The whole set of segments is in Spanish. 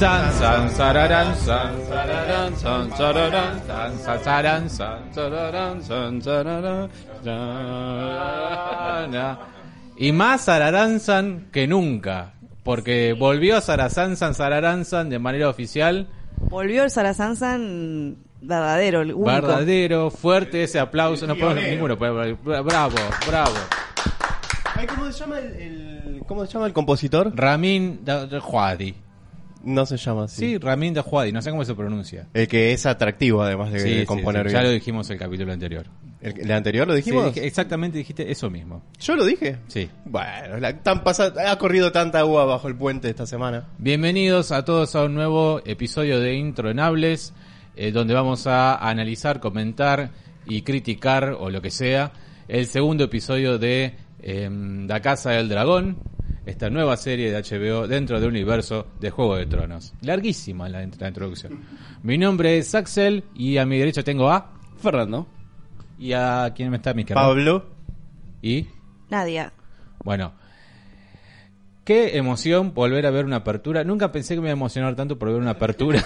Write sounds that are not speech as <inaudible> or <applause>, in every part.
San, san, sararán, san, sararán, san, sararán, san, sararán, san, sararán, san, sararán. Y más Sararanzan que nunca. Porque volvió Sarasansan Sararanzan de manera oficial. Volvió el Sarasansan verdadero, el único. Verdadero, fuerte ese aplauso. No podemos ninguno. Bravo, bravo. ¿cómo se llama el, el- cómo se llama el compositor? Ramin Dajwadi. No se llama así. Sí, Ramin Dajwadi. No sé cómo se pronuncia. El que es atractivo además de, Sí, de sí, componer sí, ya bien. lo dijimos el capítulo anterior. ¿El, el anterior lo dijimos? dije- exactamente dijiste eso mismo. Yo lo dije. Sí. Bueno, la- tan pasa- ha corrido tanta agua bajo el puente esta semana. Bienvenidos a todos a un nuevo episodio de Intronables, eh, donde vamos a analizar, comentar y criticar, o lo que sea, el segundo episodio de em, La Casa del Dragón, esta nueva serie de HBO dentro del universo de Juego de Tronos. Larguísima la, int- la introducción. Mi nombre es Axel y a mi derecha tengo a... Fernando. ¿Y a quién me está a mi izquierda? Pablo. ¿Y? Nadia. Bueno, qué emoción volver a ver una apertura. Nunca pensé que me iba a emocionar tanto por ver una apertura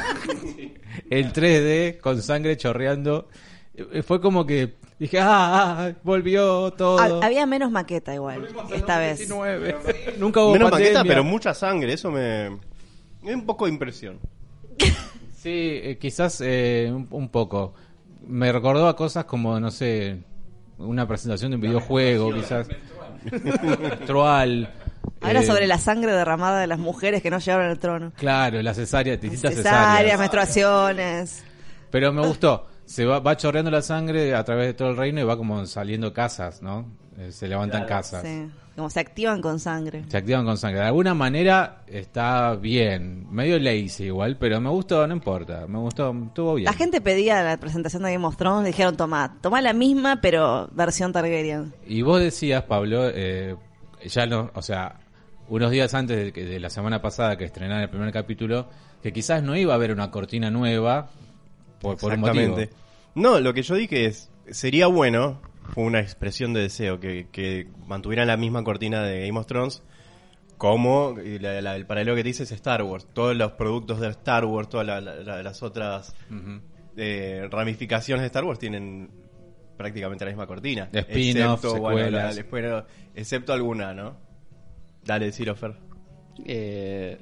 <laughs> en 3D con sangre chorreando. Eh, Fue como que dije, ah, ah, volvió todo. Ha- había menos maqueta igual, esta vez. 19. <laughs> Nunca hubo Menos pandemia. maqueta, pero mucha sangre. Eso me... me da un poco de impresión. <laughs> Sí, eh, quizás eh, un, un poco. Me recordó a cosas como, no sé, una presentación de un videojuego, quizás. <laughs> Troal. Ahora eh, sobre la sangre derramada de las mujeres que no llegaron al trono. Claro, la cesárea, distintas Cesáreas, cesáreas. menstruaciones. Pero me gustó. Se va, va chorreando la sangre a través de todo el reino y va como saliendo casas, ¿no? Eh, Se levantan casas. Sí. Como se activan con sangre. Se activan con sangre. De alguna manera está bien. Medio lazy igual, pero me gustó, no importa. Me gustó, estuvo bien. La gente pedía la presentación de Game of Thrones, dijeron, toma, toma la misma, pero versión Targaryen. Y vos decías, Pablo, eh, ya no, o sea, unos días antes de, que- de la semana pasada que estrenaran el primer capítulo, que quizás no iba a haber una cortina nueva por, por un motivo. No, lo que yo dije es, sería bueno, fue una expresión de deseo, que, que mantuvieran la misma cortina de Game of Thrones, como la- la- el paralelo que te dices es Star Wars. Todos los productos de Star Wars, todas la- la- la- las otras eh, ramificaciones de Star Wars tienen prácticamente la misma cortina. Excepto, bueno, bueno, excepto alguna, ¿no? Dale, decilo, Fer. Eh,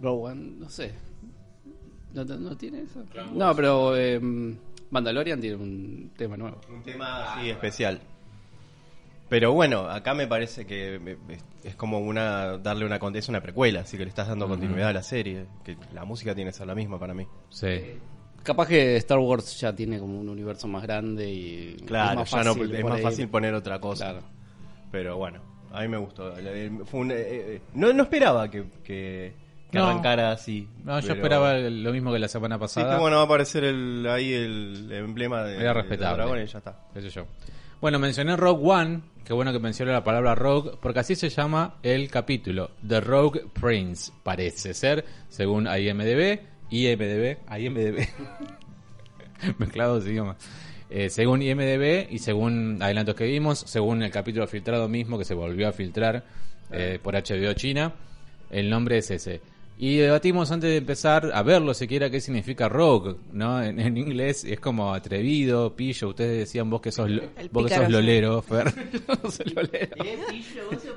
Rowan, no sé. ¿No, no- no tiene eso? No, pero eh, Mandalorian tiene un tema nuevo. Un tema así especial. Pero bueno, acá me parece que me- es- es como una darle una es una precuela, así que le estás dando continuidad a la serie, que la música tiene que ser la misma para mí. Sí. Capaz que Star Wars ya tiene como un universo más grande y Claro, es ya más no fácil, es por más fácil poner otra cosa. Claro. Pero bueno, a mí me gustó. Fue un- eh, eh, no, no esperaba que, que, que No. arrancara así. No, yo pero- esperaba lo mismo que la semana Sí, pasada. que bueno, va a aparecer el, ahí el emblema de, Era de respetable. dragón y ya está. sé yo. Bueno, mencioné Rogue One, qué bueno que mencioné la palabra Rogue, porque así se llama el capítulo, The Rogue Prince, parece ser, según IMDB, IMDB, IMDB, <laughs> mezclados idiomas. Eh, según IMDB y según adelantos que vimos, según el capítulo filtrado mismo que se volvió a filtrar eh, por HBO China, el nombre es ese. Y debatimos antes de empezar a verlo siquiera qué significa rogue, ¿no? En, en inglés es como atrevido, pillo. Ustedes decían vos que sos, lo- vos que sos lolero, Fer. <laughs> no se lo leo.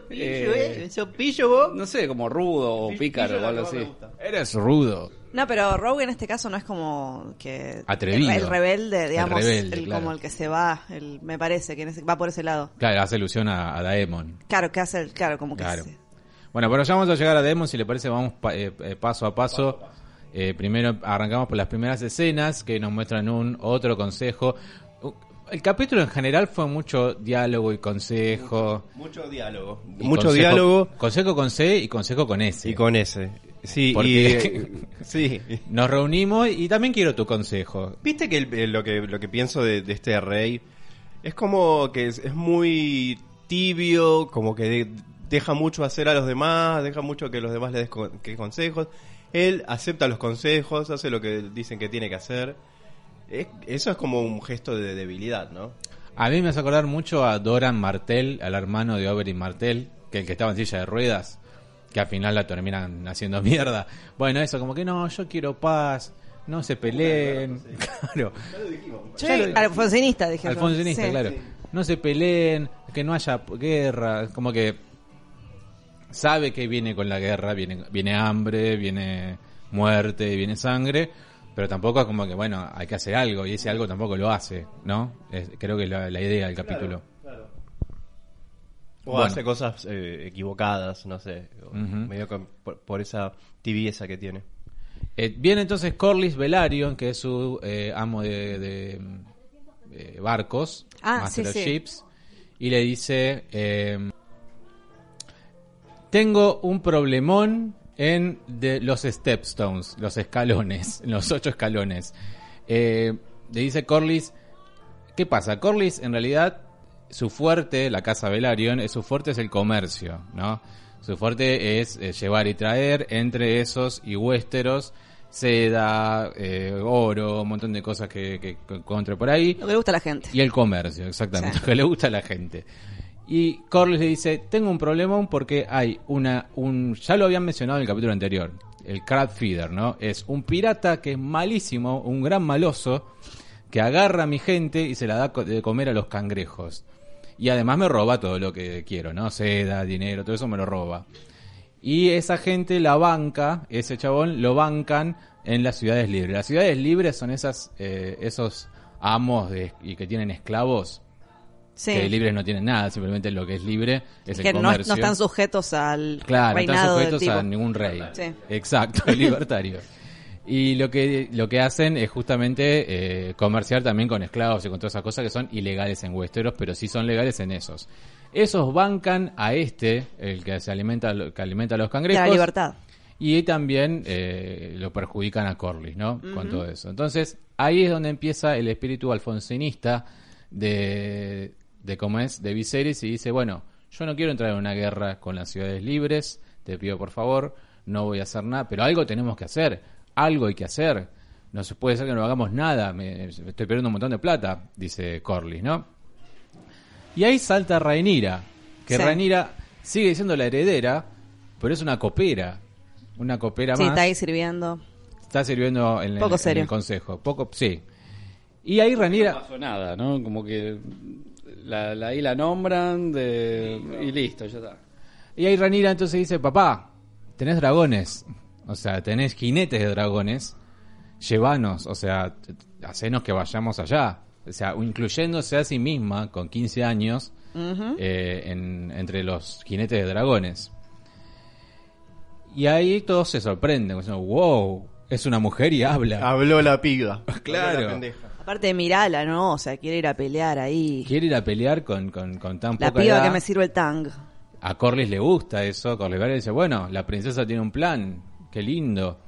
Eh, ¿Sos pillo vos? No sé, como rudo o pícaro o algo así. Eres rudo. No, pero Rogue en este caso no es como que... Atrevido. El, el rebelde, digamos, El rebelde, el- claro. como el que se va, el, me parece, que va por ese lado. Claro, hace ilusión a, a Daemon. Claro, que hace el, claro, como que Claro. se- Bueno, pero ya vamos a llegar a Daemon, si le parece, vamos pa- eh, eh, paso a paso. Eh, primero arrancamos por las primeras escenas que nos muestran un otro consejo. Uh, El capítulo en general fue mucho diálogo y consejo. Mucho diálogo. Y Mucho consejo- diálogo Consejo con C y consejo con S. y con ese. Sí, Porque- y, <laughs> sí. Nos reunimos y también quiero tu consejo. Viste que el- lo que lo que pienso de, de este rey es como que es, es muy tibio, como que de- deja mucho hacer a los demás, deja mucho que los demás le des con- que consejos. Él acepta los consejos, hace lo que dicen que tiene que hacer. Es- eso es como un gesto de debilidad, ¿no? A mí me hace acordar mucho a Doran Martel, al hermano de Oberyn Martel, que el que estaba en silla de ruedas, que al final la terminan haciendo <laughs> mierda. Bueno, eso como que no, yo quiero paz, no se peleen. Claro. Yo, <laughs> Ya lo- alfonsinista, dije. Alfonsinista, Sí. claro. No se peleen, que no haya guerra, como que sabe que viene con la guerra, viene, viene hambre, viene muerte, viene sangre, pero tampoco es como que, bueno, hay que hacer algo, y ese algo tampoco lo hace, ¿no? Es- creo que es la, la idea del capítulo. O Bueno. hace cosas eh, equivocadas, no sé. o. Medio con- por, por esa tibieza que tiene. Eh, viene entonces Corlys Velaryon, que es su eh, amo de, de, eh, barcos, Ah, Master sí, of sí. Ships, y le dice, eh, tengo un problemón en de los stepstones, los escalones, <laughs> los ocho escalones. Eh, le dice Corlys, ¿qué pasa? Corlys en realidad su fuerte, la casa Velaryon, eh, su fuerte es el comercio, ¿no? Su fuerte es eh, llevar y traer entre esos y Westeros seda, eh, oro, un montón de cosas que, que, que encontré por ahí. Lo que le gusta a la gente. Y el comercio, exactamente, Sí. que le gusta a la gente. Y Corlys le dice, tengo un problemón porque hay una, un, ya lo habían mencionado en el capítulo anterior, el crab feeder, ¿no? Es un pirata que es malísimo, un gran maloso, que agarra a mi gente y se la da de comer a los cangrejos. Y además me roba todo lo que quiero, ¿no? Seda, dinero, todo eso me lo roba. Y esa gente la banca, ese chabón lo bancan en las ciudades libres. Las ciudades libres son esas, eh, esos amos de, y que tienen esclavos, Sí. que libres no tienen nada, simplemente lo que es libre es que el no, comercio. no están sujetos al Claro, no están del sujetos a ningún rey. Sí. Exacto, <laughs> libertario. Y lo que, lo que hacen es justamente eh, comerciar también con esclavos y con todas esas cosas que son ilegales en Westeros, pero sí son legales en esos. Esos bancan a este, el que se alimenta, que alimenta a los De cangrejos. la libertad. Y también eh, lo perjudican a Corlys, ¿no? Con todo eso. Entonces, ahí es donde empieza el espíritu alfonsinista de, de cómo es, de Viserys, y dice, bueno, yo no quiero entrar en una guerra con las ciudades libres, te pido por favor, no voy a hacer nada, pero algo tenemos que hacer, algo hay que hacer. No se puede ser que no hagamos nada, me, me estoy perdiendo un montón de plata, dice Corlys, ¿no? Y ahí salta Rhaenyra, que Sí. Rhaenyra sigue siendo la heredera, pero es una copera, una copera Sí, más. está ahí sirviendo. Está sirviendo en, el- Poco en serio. el consejo, poco, sí. Y ahí No Rhaenyra, pasó nada, ¿no? Como que la, la, ahí la nombran de, y listo, ya está. y ahí Rhaenyra entonces dice, papá, tenés dragones, o sea, tenés jinetes de dragones, llévanos, o sea, hacenos que vayamos allá, o sea, incluyéndose a sí misma con 15 años eh, en- entre los jinetes de dragones. Y ahí todos se sorprenden, diciendo, wow, es una mujer y habla. Habló la piba. Claro. <laughs> Habló la pendeja. Aparte Mirala, ¿no? O sea, quiere ir a pelear ahí. Quiere ir a pelear con, con, con tan La poca piba edad. que me sirve el tang. A Corlys le gusta eso. Corlys Velaryon dice, bueno, la princesa tiene un plan. Qué lindo.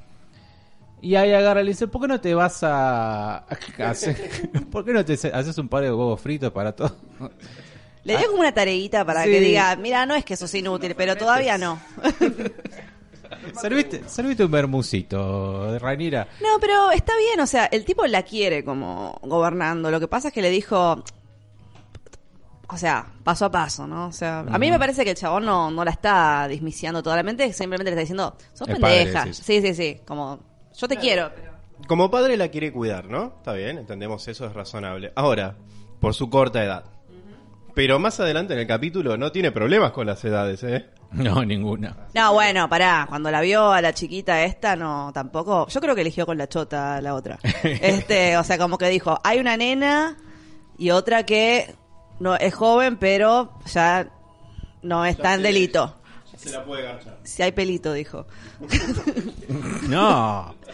Y ahí agarra y le dice, ¿por qué no te vas a... a hacer- <laughs> ¿Por qué no te haces un par de huevos fritos para todo? Le dio como una tareita para Ah. Sí. que diga, mira, no es que sos inútil, pero todavía no. <laughs> <laughs> serviste, serviste un bermucito de Rhaenyra. No, pero está bien, o sea, el tipo la quiere como gobernando. Lo que pasa es que le dijo, o sea, paso a paso, ¿no? O sea, a mí me parece que el chabón no, no la está dismisiando totalmente, simplemente le está diciendo, sos padre, pendeja. Sí, sí, sí, como, yo te quiero. pero- Como padre la quiere cuidar, ¿no? Está bien, entendemos eso, es razonable. Ahora, por su corta edad. Pero más adelante en el capítulo no tiene problemas con las edades, ¿eh? No, ninguna. No, bueno, pará, cuando la vio a la chiquita esta, no, tampoco. Yo creo que eligió con la chota a la otra. <laughs> Este, o sea, como que dijo, hay una nena y otra que no es joven, pero ya no está en delito. Se la puede garchar. Si hay pelito, dijo. <laughs> No. <laughs>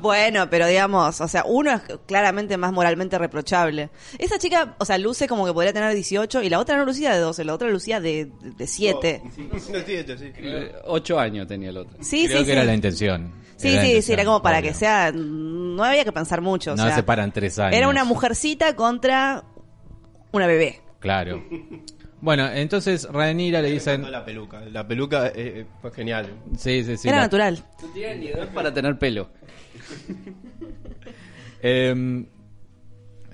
Bueno, pero digamos, o sea, uno es claramente más moralmente reprochable. Esa chica, o sea, luce como que podría tener 18 y la otra no lucía de 12, la otra lucía de, de 7. No, siete, sí. Eh, ocho años tenía el otro. Sí, Creo sí, que sí. era la intención. Sí, Era la sí, sí, era como para obvio. que sea. No había que pensar mucho. o No sea, se paran tres años. Era una mujercita contra una bebé. Claro. Bueno, entonces Rhaenyra le dicen... La peluca. La peluca eh, eh, fue genial. Sí, sí, sí. Era la- natural. No tiene ni edad para tener pelo. <laughs> Em,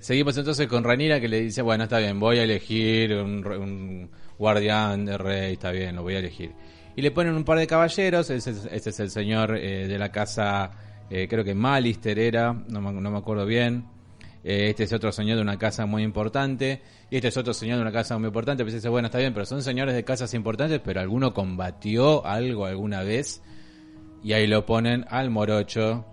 seguimos entonces con Ranira que le dice, bueno, está bien, voy a elegir un, re- un guardián de rey, está bien, lo voy a elegir. Y le ponen un par de caballeros, ese, es- ese es el señor eh, de la casa, eh, creo que Malister era, no me, no me acuerdo bien. Eh, este es otro señor de una casa muy importante. Y este es otro señor de una casa muy importante. Pues dice, bueno, está bien, pero son señores de casas importantes, pero alguno combatió algo alguna vez. Y ahí lo ponen al morocho.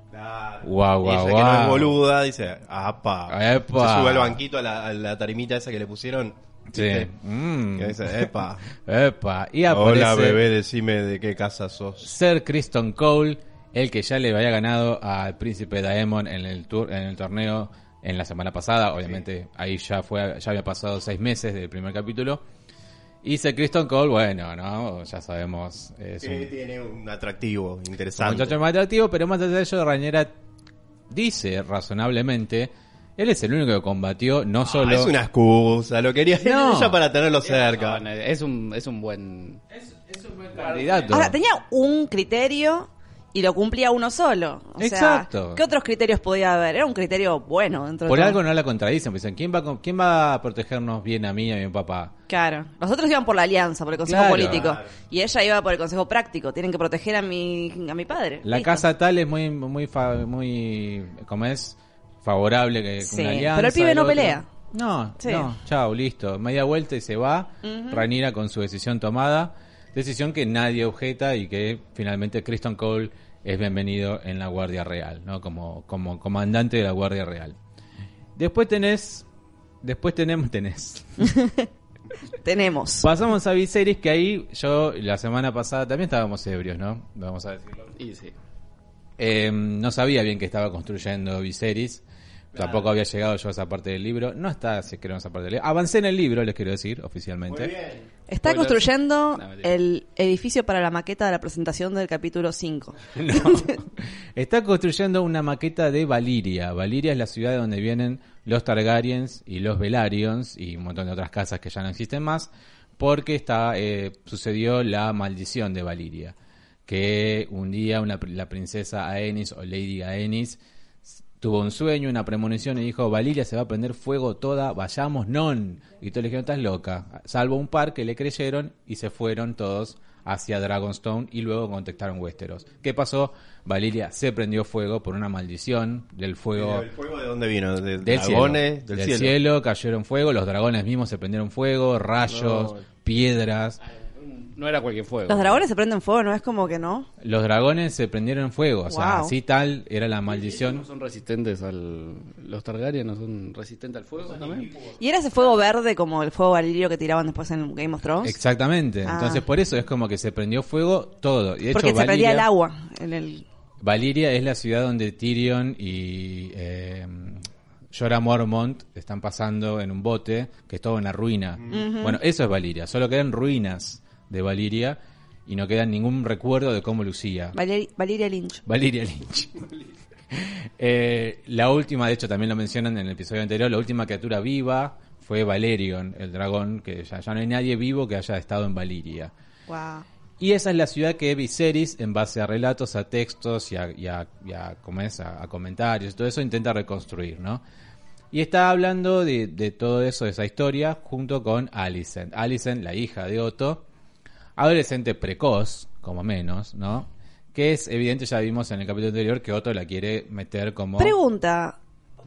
Guau, Y ella guau, que no es guau. boluda, dice, apa. Epa. Se sube al banquito a la, a la tarimita esa que le pusieron. Sí. Mm. Dice, epa. <laughs> Epa. Y aparece Hola bebé, decime de qué casa sos. Sir Kristen Cole, el que ya le había ganado al príncipe Daemon en el tour, en el torneo en la semana pasada. Obviamente ahí ya fue, ya había pasado seis meses del primer capítulo. Y Sir Kristen Cole, bueno, no, ya sabemos, es un, tiene un atractivo un interesante. muchacho más atractivo, pero más allá de ello, Rañera dice razonablemente, él es el único que combatió, no Ah, solo... es una excusa, lo quería No. ella para tenerlo cerca. No, es un, es un buen... candidato. Ahora, tenía un criterio y lo cumplía uno solo. O sea, Exacto. ¿Qué otros criterios podía haber? Era un criterio bueno dentro de Por todo. algo no la contradicen, pues dicen, ¿quién va, a ¿quién va a protegernos bien a mí y a mi papá? Claro. Los otros iban por la alianza, por el consejo Claro. político. Claro. Y ella iba por el consejo práctico. Tienen que proteger a mi, a mi padre. La Listo. casa tal es muy, muy, muy, ¿cómo es? Favorable que Sí, una alianza. pero el pibe no otro. pelea. No, Sí. no, chao, listo. Media vuelta y se va. Ranira con su decisión tomada. Decisión que nadie objeta y que finalmente Kristen Cole es bienvenido en la Guardia Real, ¿no? Como, como comandante de la Guardia Real. Después tenés, después tenemos, <laughs> tenés. <laughs> Tenemos. Pasamos a Viserys que ahí yo la semana pasada también estábamos ebrios, ¿no? Vamos a decirlo. Y sí. Eh, no sabía bien que estaba construyendo Viserys. Tampoco había llegado yo a esa parte del libro. No está, si creo, en esa parte del libro. Avancé en el libro, les quiero decir, oficialmente. Está Spoilers. construyendo No, el edificio para la maqueta de la presentación del capítulo 5. <laughs> No. <laughs> Está construyendo una maqueta de Valiria. Valiria es la ciudad de donde vienen los Targaryens y los Velaryon y un montón de otras casas que ya no existen más, porque está eh, sucedió la maldición de Valiria, que un día una, la princesa Aenys o Lady Aenys tuvo un sueño, una premonición y dijo, Valiria se va a prender fuego toda, vayamos non. Y todos le dijeron, estás loca. Salvo un par que le creyeron y se fueron todos hacia Dragonstone y luego contactaron Westeros. ¿Qué pasó? Valiria se prendió fuego por una maldición del fuego ¿El fuego de dónde vino? ¿De del dragones? cielo. Del, Del cielo. cayeron fuego, los dragones mismos se prendieron fuego, rayos, No. piedras. No era cualquier fuego. Los dragones se prenden fuego, ¿no? Es como que no. Los dragones se prendieron en fuego, o sea, Wow. así tal era la ¿No maldición. son resistentes al... Los Targaryen no son resistentes al fuego también? ¿Y era ese fuego verde como el fuego valirio que tiraban después en Game of Thrones? Exactamente, Ah. entonces por eso es como que se prendió fuego todo. Y de Porque hecho, se prendía Valiria- el agua en el... Valiria es la ciudad donde Tyrion y eh, Jorah Mormont están pasando en un bote que es todo una ruina. Bueno, eso es Valiria. Solo quedan ruinas de Valiria y no queda ningún recuerdo de cómo lucía. Valeri- Valiria Lynch. Valiria Lynch. <laughs> Eh, la última, de hecho, también lo mencionan en el episodio anterior, la última criatura viva fue Valerion, el dragón, que ya, ya no hay nadie vivo que haya estado en Valiria. Wow. Y esa es la ciudad que Viserys, en base a relatos, a textos y a, y a- y a- ¿cómo es? a- a comentarios, todo eso intenta reconstruir, ¿no? Y está hablando de, de todo eso, de esa historia, junto con Alicent. Alicent, la hija de Otto, adolescente precoz, como menos, ¿no? Que es evidente, ya vimos en el capítulo anterior, que Otto la quiere meter como... Pregunta,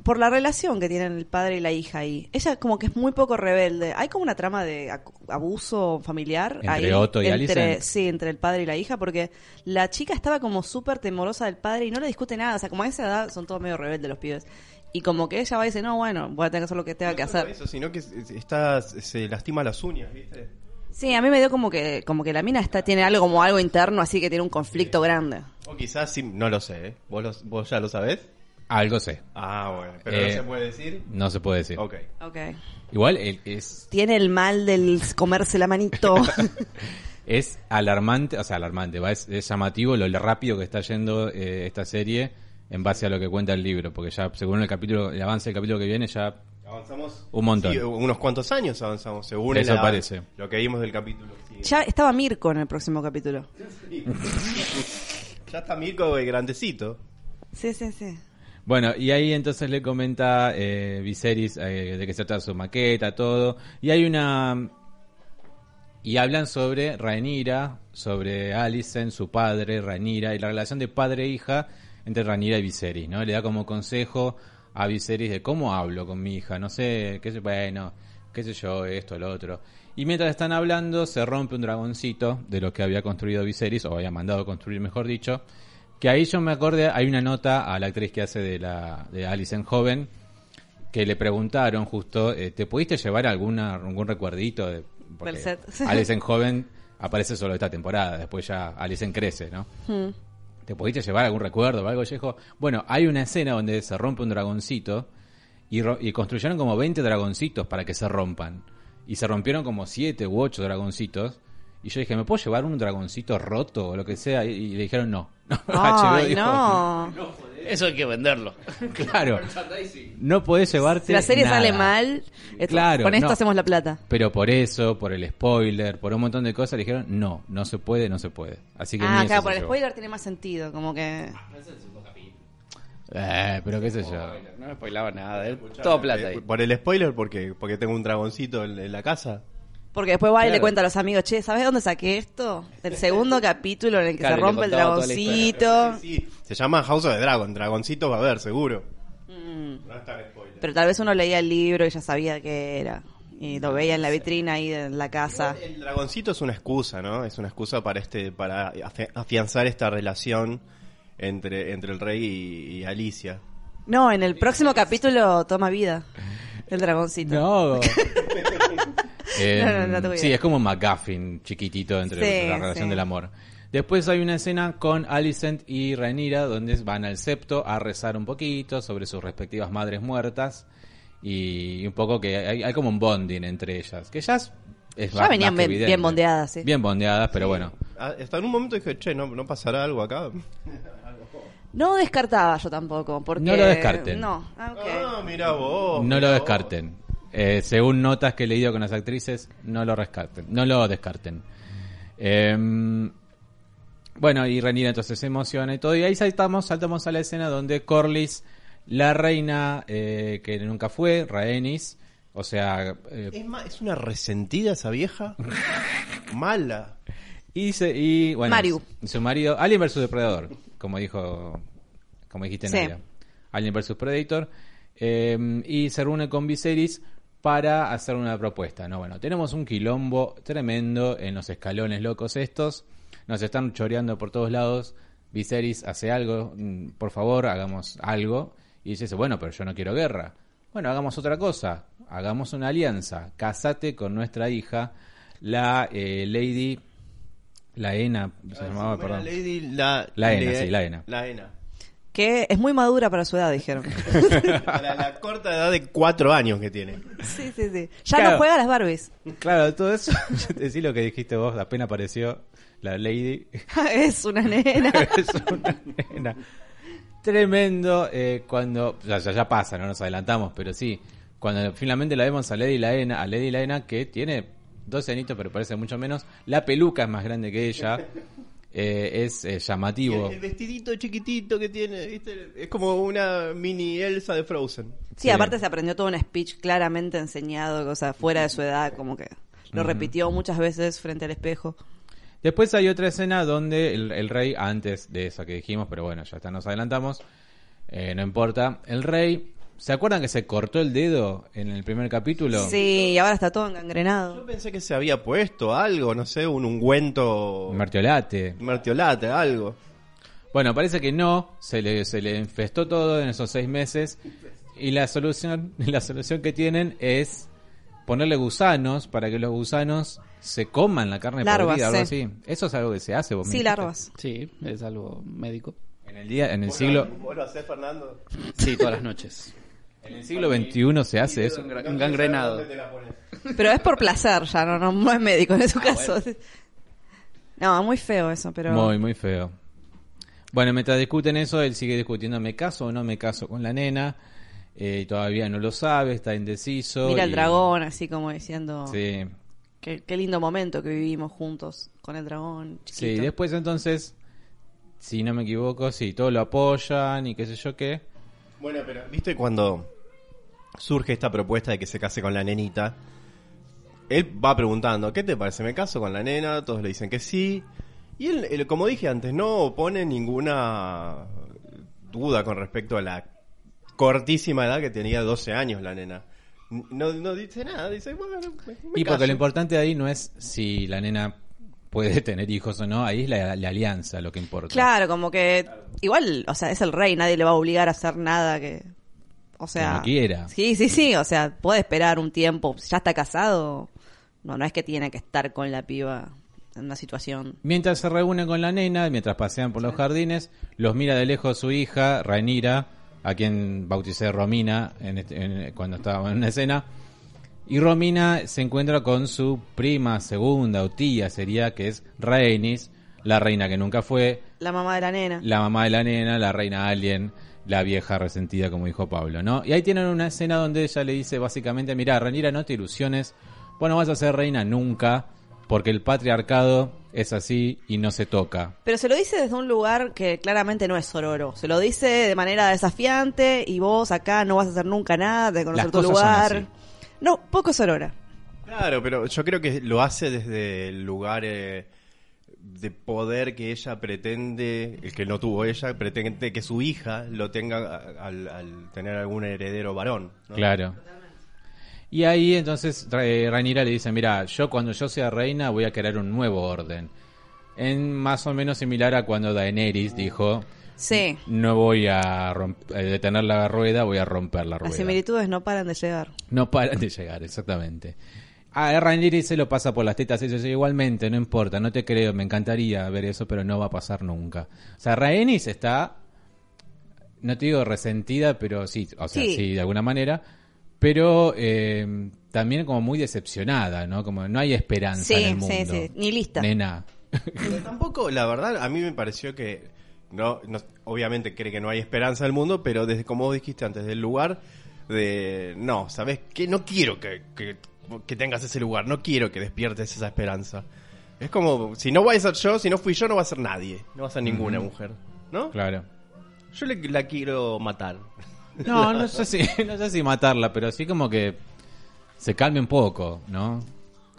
por la relación que tienen el padre y la hija ahí, ella como que es muy poco rebelde. ¿Hay como una trama de abuso familiar? ¿Entre ahí? Otto y entre, Alicent? Sí, entre el padre y la hija, porque la chica estaba como súper temorosa del padre y no le discute nada. O sea, como a esa edad son todos medio rebeldes los pibes. Y como que ella va y dice, no, bueno, voy a tener que hacer lo que tenga que No hacer. Eso, sino que se- está, se lastima las uñas, ¿viste? Sí, a mí me dio como que como que la mina está tiene algo como algo interno, así que tiene un conflicto grande. O quizás sí, no lo sé, ¿eh? ¿Vos, lo- vos ya lo sabés? Algo sé, Ah, bueno, pero Eh, no se puede decir. no se puede decir. Ok. Ok. Igual el- es Tiene el mal del comerse la manito. <laughs> Es alarmante, o sea, alarmante, va, es, es llamativo lo rápido que está yendo eh, esta serie en base a lo que cuenta el libro, porque ya según el capítulo, el avance del capítulo que viene ya Avanzamos. Un montón. Sí, unos cuantos años avanzamos, según Eso la- parece. lo que vimos del capítulo. Sí. ya estaba Mirko en el próximo capítulo. <laughs> Ya está Mirko eh, grandecito. Sí, sí, sí. Bueno, y ahí entonces le comenta eh, Viserys eh, de que se trata su maqueta, todo. Y hay una y hablan sobre Rhaenyra, sobre Alicent, su padre, Rhaenyra, y la relación de padre e hija entre Rhaenyra y Viserys, ¿no? Le da como consejo a Viserys de cómo hablo con mi hija, no sé, qué sé, bueno, qué sé yo, esto, lo otro. Y mientras están hablando, se rompe un dragoncito de lo que había construido Viserys, o había mandado construir, mejor dicho, que ahí yo me acordé, hay una nota a la actriz que hace de la de Alicent joven, que le preguntaron justo, eh, ¿te pudiste llevar alguna, algún recuerdito? De, set. Alicent joven aparece solo esta temporada, después ya Alicent crece, ¿no? Hmm. ¿Te pudiste llevar algún recuerdo o algo, Yejo? Bueno, hay una escena donde se rompe un dragoncito y, ro- y construyeron como 20 dragoncitos para que se rompan. Y se rompieron como 7 u 8 dragoncitos. Y yo dije, ¿me puedo llevar un dragoncito roto o lo que sea? Y, y le dijeron no. <laughs> Ay, dijo, no. Eso hay que venderlo. <laughs> Claro. No podés llevarte Si la serie nada. sale mal, esto- Claro, con esto no. hacemos la plata. Pero por eso, por el spoiler, por un montón de cosas, le dijeron no, no se puede, no se puede. Así que Ah, claro, por el llevó. spoiler tiene más sentido, como que... Eh, pero qué sé yo. No me spoilaba nada. eh. Todo plata ahí. Eh, Por el spoiler, porque porque tengo un dragoncito en, en la casa. Porque después va y le cuenta a los amigos, che, ¿sabes dónde saqué esto? Del segundo <laughs> capítulo en el que Claro, se rompe el dragoncito. Sí, se llama House of the Dragon. Dragoncito va a haber, seguro. Mm. No está en spoiler. Pero tal vez uno leía el libro y ya sabía qué era. Y lo veía en la vitrina ahí en la casa. El dragoncito es una excusa, ¿no? Es una excusa para este para afi- afianzar esta relación entre, entre el rey y, y Alicia. No, en el próximo capítulo toma vida el dragoncito. No. <laughs> Eh, No, no, no tengo sí, idea. es como un McGuffin chiquitito entre Sí, la relación sí. del amor. Después hay una escena con Alicent y Rhaenyra donde van al septo a rezar un poquito sobre sus respectivas madres muertas y un poco que hay, hay como un bonding entre ellas, que ya es, es Ya más- venían bien- bondeadas, sí. Bien bondeadas, pero bueno. Ah, Hasta en un momento dije, che, ¿no, no pasará algo acá? <laughs> No descartaba yo tampoco, porque... No lo descarten. No, ah. Ah, mira vos. No mirá lo vos. Eh, según notas que he leído con las actrices, no lo rescaten, no lo descarten. Em, bueno, y Renira entonces se emociona y todo, y ahí saltamos, saltamos a la escena donde Corlys, la reina eh, que nunca fue, Rhaenys, o sea, eh, Es, una resentida esa vieja. <laughs> Mala. y, se- y bueno, Mariu. su marido, Alien vs Depredador, como dijo, como dijiste Sí. Nadia. Alien vs Predator, eh, y se reúne con Viserys para hacer una propuesta. No, bueno, tenemos un quilombo tremendo en los escalones locos estos, nos están choreando por todos lados. Viserys hace algo, mm, por favor, hagamos algo. Y dice, bueno, pero yo no quiero guerra. Bueno, hagamos otra cosa, hagamos una alianza, casate con nuestra hija, la eh, Lady, la Ena, se llamaba, ¿Cómo era perdón. Lady la, La Ena, Le- sí, la Ena. La Ena. Que es muy madura para su edad, dijeron. <laughs> Para la corta edad de cuatro años que tiene. sí, sí, sí. Ya Claro. no juega a las Barbies. Claro, todo eso, <laughs> decir lo que dijiste vos, apenas apareció la Lady. <laughs> es una nena. es una nena. Tremendo eh, cuando, ya, ya, ya pasa, no nos adelantamos, pero sí, cuando finalmente la vemos a Lady Laena, a Lady Laena que tiene 12 añitos pero parece mucho menos, la peluca es más grande que ella, eh, es eh, llamativo. el, el vestidito chiquitito que tiene, ¿viste? Es como una mini Elsa de Frozen. Sí, aparte se aprendió todo un speech claramente enseñado, o sea, fuera de su edad, como que lo repitió muchas veces frente al espejo. Después hay otra escena donde el, el rey, antes de esa que dijimos, pero bueno, ya está, nos adelantamos, eh, no importa, el rey, ¿se acuerdan que se cortó el dedo en el primer capítulo? Sí, y ahora está todo Yo engangrenado. pensé que se había puesto algo, no sé, un ungüento, Martiolate. un martiolate, algo. Bueno, parece que no, se le, se le infestó todo en esos seis meses y la solución, <laughs> la solución que tienen es ponerle gusanos para que los gusanos se coman la carne Larvas, podrida, algo sí. así. Eso es algo que se hace, vos me Sí, larvas. Sí, es algo médico. En el día, en el siglo, ¿Vos lo hacés, Fernando? Sí, todas las noches. En el siglo XXI se hace eso. Un gangrenado. Pero es por placer, ya no, no, no es médico en su caso. No, muy feo eso, pero... Muy, muy feo. Bueno, mientras discuten eso, él sigue discutiendo, ¿me caso o no me caso con la nena? Eh, y todavía no lo sabe, está indeciso. Mira el y- dragón, así como diciendo... Sí, Qué, qué lindo momento que vivimos juntos con el dragón. sí. chiquito. Después entonces, si no me equivoco, sí, todos lo apoyan y qué sé yo qué. Bueno, pero ¿viste cuando surge esta propuesta de que se case con la nenita? él va preguntando, ¿qué te parece? ¿Me caso con la nena? Todos le dicen que sí. Y él, él, como dije antes, no pone ninguna duda con respecto a la cortísima edad que tenía 12 años la nena. No, no dice nada, dice, bueno, me, me Y porque caso". lo importante ahí no es si la nena puede <laughs> tener hijos o no, ahí es la, la alianza lo que importa. Claro, como que igual, o sea, es el rey, nadie le va a obligar a hacer nada que o sea, no quiera. Sí, sí, sí, o sea, puede esperar un tiempo, ya está casado. No, no es que tiene que estar con la piba en una situación. Mientras se reúne con la nena, mientras pasean por los jardines, los mira de lejos su hija, Rhaenyra, a quien bauticé Romina en este- en- cuando estaba en una escena. Y Romina se encuentra con su prima segunda o tía, sería que es Rhaenys, la reina que nunca fue, La mamá de la nena. la mamá de la nena, la reina alien, la vieja resentida, como dijo Pablo, ¿no? Y ahí tienen una escena donde ella le dice básicamente, mira, Rhaenyra, no te ilusiones, vos no vas a ser reina nunca, porque el patriarcado es así y no se toca. Pero se lo dice desde un lugar que claramente no es sororo. Se lo dice de manera desafiante y vos acá no vas a hacer nunca nada de conocer Las tu lugar. No, poco sorora. Claro, pero yo creo que lo hace desde el lugar eh, de poder que ella pretende, el que no tuvo ella, pretende que su hija lo tenga al, al tener algún heredero varón. ¿no? Claro. Y ahí entonces Ra- eh, Rhaenyra le dice, mira, yo cuando yo sea reina voy a crear un nuevo orden. En más o menos similar a cuando Daenerys dijo, Sí. no voy a eh, detener la rueda, voy a romper la Las rueda. similitudes no paran de llegar. No paran de llegar, exactamente. A Rhaenyra se lo pasa por las tetas, igualmente, no importa, no te creo, me encantaría ver eso, pero no va a pasar nunca. O sea, Rhaenys está, no te digo resentida, pero sí, o sea, Sí. sí, de alguna manera, pero eh, también como muy decepcionada, ¿no? Como no hay esperanza Sí, en el mundo. sí, sí, ni lista. Nena. Pero tampoco, la verdad, a mí me pareció que, no, no- obviamente cree que no hay esperanza en el mundo, pero desde como vos dijiste antes, del lugar de, no, ¿sabes qué? No quiero que, que, que tengas ese lugar, no quiero que despiertes esa esperanza. Es como, si no voy a ser yo, si no fui yo, no va a ser nadie, no va a ser ninguna mujer, ¿no? Claro. Yo le- la quiero matar. No, no sé si, <laughs> no sé si matarla, pero sí como que se calme un poco, ¿no?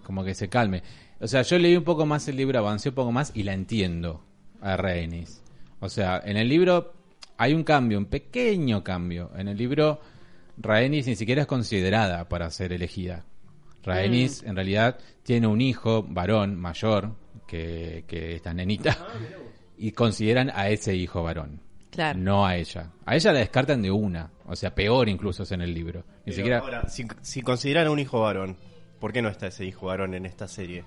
Como que se calme. O sea, yo leí un poco más el libro, avancé un poco más y la entiendo a Rhaenys. O sea, en el libro hay un cambio, un pequeño cambio. En el libro Rhaenys ni siquiera es considerada para ser elegida. Rhaenys en realidad tiene un hijo varón mayor que, que esta nenita y consideran a ese hijo varón. Claro. No a ella. A ella la descartan de una. O sea, peor incluso es en el libro. Ni Pero siquiera Ahora, si, si consideran un hijo varón, ¿por qué no está ese hijo varón en esta serie?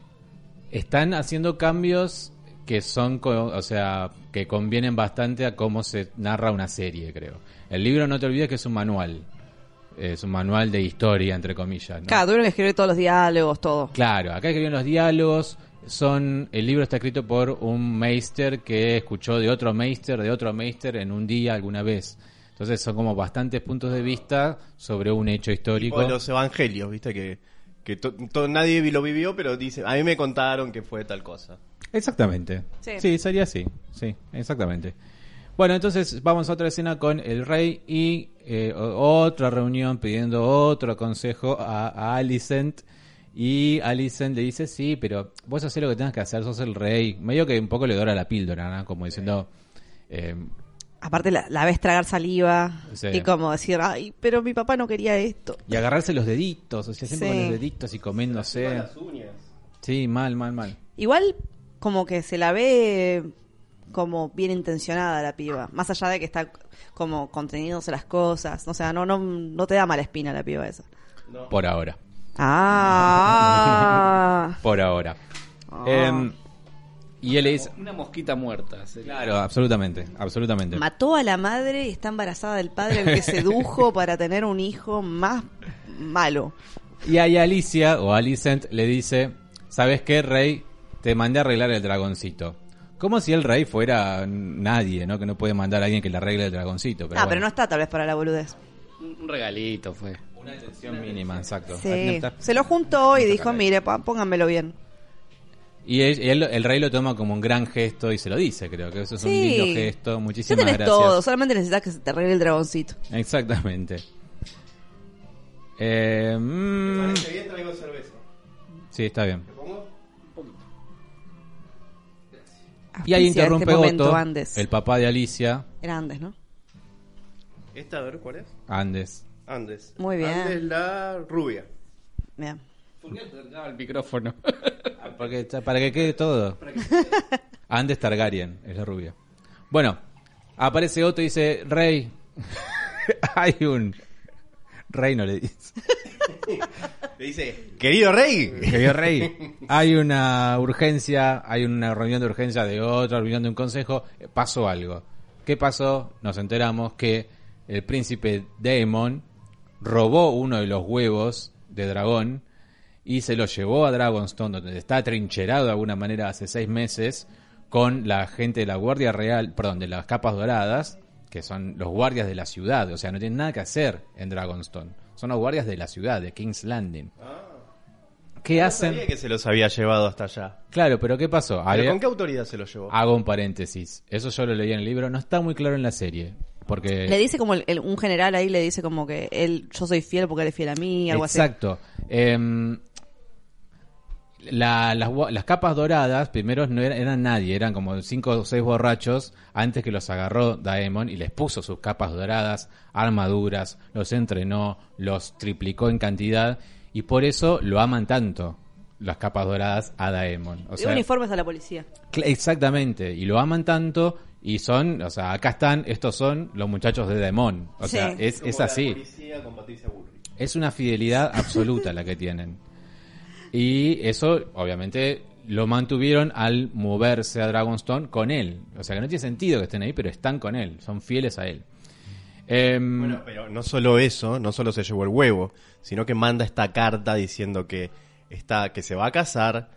están haciendo cambios que son, co- o sea, que convienen bastante a cómo se narra una serie, creo. El libro, no te olvides que es un manual. Es un manual de historia, entre comillas. ¿no? Claro, tuvieron que escribir todos los diálogos, todo. Claro, acá escribieron los diálogos. Son, el libro está escrito por un meister que escuchó de otro meister, de otro meister en un día alguna vez. Entonces son como bastantes puntos de vista sobre un hecho histórico. Tipo los evangelios, viste que, que to- to- nadie lo vivió, pero dice, a mí me contaron que fue tal cosa. Exactamente. Sí. Sí. sería así. Sí, exactamente. Bueno, entonces vamos a otra escena con el rey y eh, otra reunión pidiendo otro consejo a, a Alicent. Y Alicent le dice, sí, pero vos haces lo que tengas que hacer, sos el rey. Medio que un poco le dora la píldora, ¿no? Como diciendo, eh, Aparte la, la ves tragar saliva Sí. y como decir, ay, pero mi papá no quería esto. y agarrarse los deditos, o sea, siempre Sí. con los deditos y comiéndose. Sí, mal, mal, mal. Igual como que se la ve como bien intencionada la piba, más allá de que está como conteniéndose las cosas, o sea, no no no te da mala espina la piba esa. Por ahora. Ah. <laughs> Por ahora. Ah. Em, y él le dice, Una mosquita muerta. sería. claro, absolutamente, absolutamente. Mató a la madre y está embarazada del padre al que <laughs> sedujo para tener un hijo más malo. Y ahí Alicia, o Alicent, le dice, ¿sabes qué, rey? Te mandé a arreglar el dragoncito. Como si el rey fuera nadie, ¿no? Que no puede mandar a alguien que le arregle el dragoncito. Pero ah, bueno. pero no está tal vez para la boludez. Un regalito fue. Una atención mínima, exacto. Sí. Se lo juntó y dijo, mire, pónganmelo bien. Y él- él- el rey lo toma como un gran gesto y se lo dice, creo que eso es un lindo gesto. Ya Muchísimas tenés gracias. todo, solamente necesitas que se te arregle el dragoncito. Exactamente. Eh, mm, bien, traigo cerveza. Sí, está bien. Y ahí interrumpe este momento, Otto, Andes. el papá de Alicia, Era Andes, ¿no? ¿Esta, a ver, cuál es? Andes. Andes. Muy bien. Andes la rubia. Bien. ¿Por qué el micrófono? <laughs> Porque, <laughs> para que quede todo. Andes Targaryen, es la rubia. Bueno, aparece Otto y dice, Rey, <laughs> hay un... Rey no le dice. <laughs> Le dice, querido rey. Querido Rey, hay una urgencia, hay una reunión de urgencia de otra reunión de un consejo, eh, pasó algo. ¿Qué pasó? Nos enteramos que el príncipe Daemon robó uno de los huevos de dragón y se lo llevó a Dragonstone, donde está trincherado de alguna manera hace seis meses con la gente de la Guardia Real, perdón, de las capas doradas, que son los guardias de la ciudad, o sea, no tienen nada que hacer en Dragonstone. Son los guardias de la ciudad, de King's Landing. ¿Qué No hacen? sabía que se los había llevado hasta allá. Claro, pero ¿qué pasó? ¿Pero Había- con qué autoridad se los llevó? Hago un paréntesis. Eso yo lo leí en el libro. No está muy claro en la serie. Porque... Le dice como el- el- un general ahí le dice como que él, yo soy fiel porque él es fiel a mí, algo Exacto. Em, la- las, las capas doradas, primero no eran, eran nadie, eran como cinco o seis borrachos antes que los agarró Daemon y les puso sus capas doradas, armaduras, los entrenó, los triplicó en cantidad y por eso lo aman tanto las capas doradas a Daemon. O así. sea, uniformes a la policía. Exactamente, y lo aman tanto y son, o sea, acá están, estos son los muchachos de Daemon. O Sí. sea, es, es así. Es una fidelidad absoluta la que tienen. Y eso, obviamente, lo mantuvieron al moverse a Dragonstone con él. O sea, que no tiene sentido que estén ahí, pero están con él, son fieles a él. Em, Bueno, pero no solo eso, no solo se llevó el huevo, sino que manda esta carta diciendo que está, que se va a casar,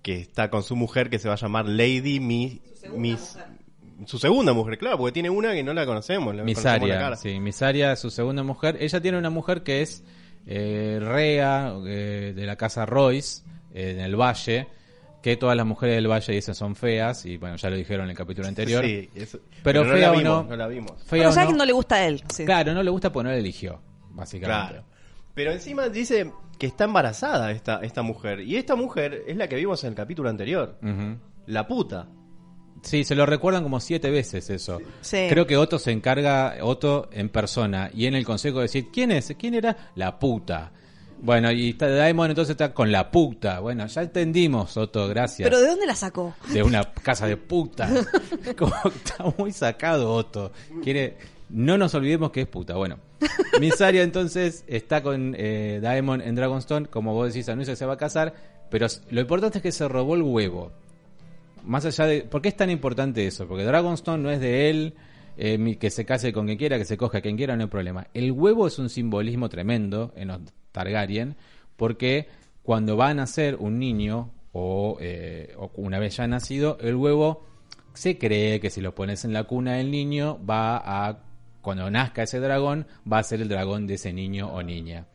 que está con su mujer que se va a llamar Lady Mi, Miss, su segunda mujer, claro, porque tiene una que no la conocemos, la conocemos la Misaria, cara. sí, Misaria es su segunda mujer. Ella tiene una mujer que es eh, Rea, eh, de la casa Royce, eh, en el Valle, que todas las mujeres del Valle dicen son feas, y bueno, ya lo dijeron en el capítulo anterior. Sí, eso- Pero, no fea la o vimos, no, no la vimos. fea o ya no, que no le gusta a él. sí. claro, no le gusta porque no la eligió, básicamente. Claro. Pero encima dice que está embarazada esta, esta mujer. Y esta mujer es la que vimos en el capítulo anterior. La puta. Sí, se lo recuerdan como siete veces eso. Sí. Creo que Otto se encarga, Otto en persona, y en el consejo de decir, ¿quién es? ¿Quién era? La puta. Bueno, y está Daemon entonces está con la puta. Bueno, ya entendimos, Otto, gracias. Pero ¿de dónde la sacó? de una casa de puta. <laughs> Como está muy sacado Otto. Quiere, no nos olvidemos que es puta. Bueno, Misaria entonces está con eh, Daemon en Dragonstone, como vos decís, anuncia que se va a casar, pero lo importante es que se robó el huevo. Más allá de, ¿por qué es tan importante eso? Porque Dragonstone no es de él, eh, que se case con quien quiera, que se coja quien quiera, no hay problema. El huevo es un simbolismo tremendo en los Targaryen, porque cuando va a nacer un niño, o, eh, o una vez ya nacido, el huevo se cree que si lo pones en la cuna del niño, va a, cuando nazca ese dragón, va a ser el dragón de ese niño o niña.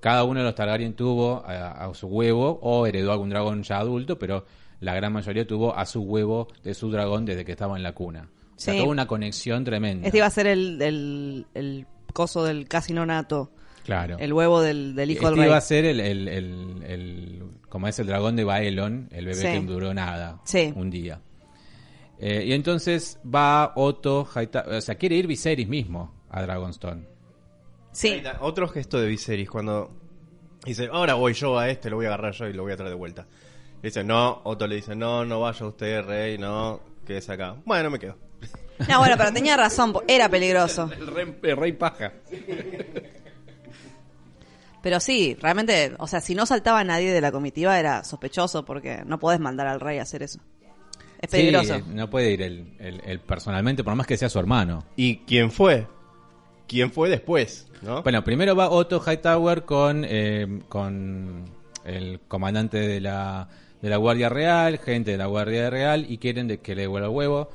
Cada uno de los Targaryen tuvo a, a su huevo o heredó algún dragón ya adulto, pero la gran mayoría tuvo a su huevo de su dragón desde que estaba en la cuna. O sea, Sí. tuvo una conexión tremenda. Este iba a ser el, el, el coso del casino nato. Claro. El huevo del, del hijo este del rey. iba a ser el, el, el- el- como es el dragón de Baelon, el bebé Sí. que no duró nada, Sí. un día. Eh, y entonces va Otto, Hightower- o sea, quiere ir Viserys mismo a Dragonstone. Sí. Otro gesto de Viserys cuando dice, ahora voy yo a este, lo voy a agarrar yo y lo voy a traer de vuelta. Le dice, no, Otto le dice, no, no vaya usted, rey, no, quédese acá. Bueno, me quedo. No, bueno, pero tenía razón, era peligroso. El rey, el rey paja. Pero sí, realmente, o sea, si no saltaba nadie de la comitiva era sospechoso porque no podés mandar al rey a hacer eso. Es peligroso. Sí, no puede ir él, él- él personalmente, por más que sea su hermano. ¿Y quién fue? ¿Quién fue después? ¿no? Bueno, primero va Otto Hightower con, eh, con el comandante de la, de la Guardia Real, gente de la Guardia Real, y quieren de que le devuelva el huevo.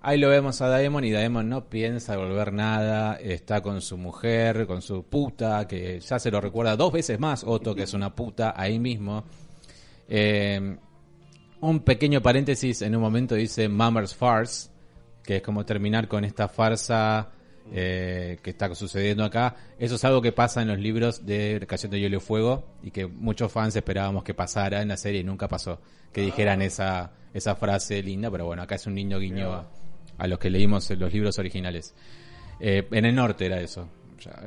Ahí lo vemos a Daemon y Daemon no piensa devolver nada, está con su mujer, con su puta, que ya se lo recuerda dos veces más Otto, que es una puta, ahí mismo. Eh, un pequeño paréntesis, en un momento dice Mummer's Farce, que es como terminar con esta farsa eh, que está sucediendo acá. Eso es algo que pasa en los libros de Cayendo Hielo y Fuego y que muchos fans esperábamos que pasara en la serie y nunca pasó. Que dijeran esa, esa frase linda, pero bueno, acá es un niño guiño a, a los que leímos en los libros originales. Eh, en el norte era eso.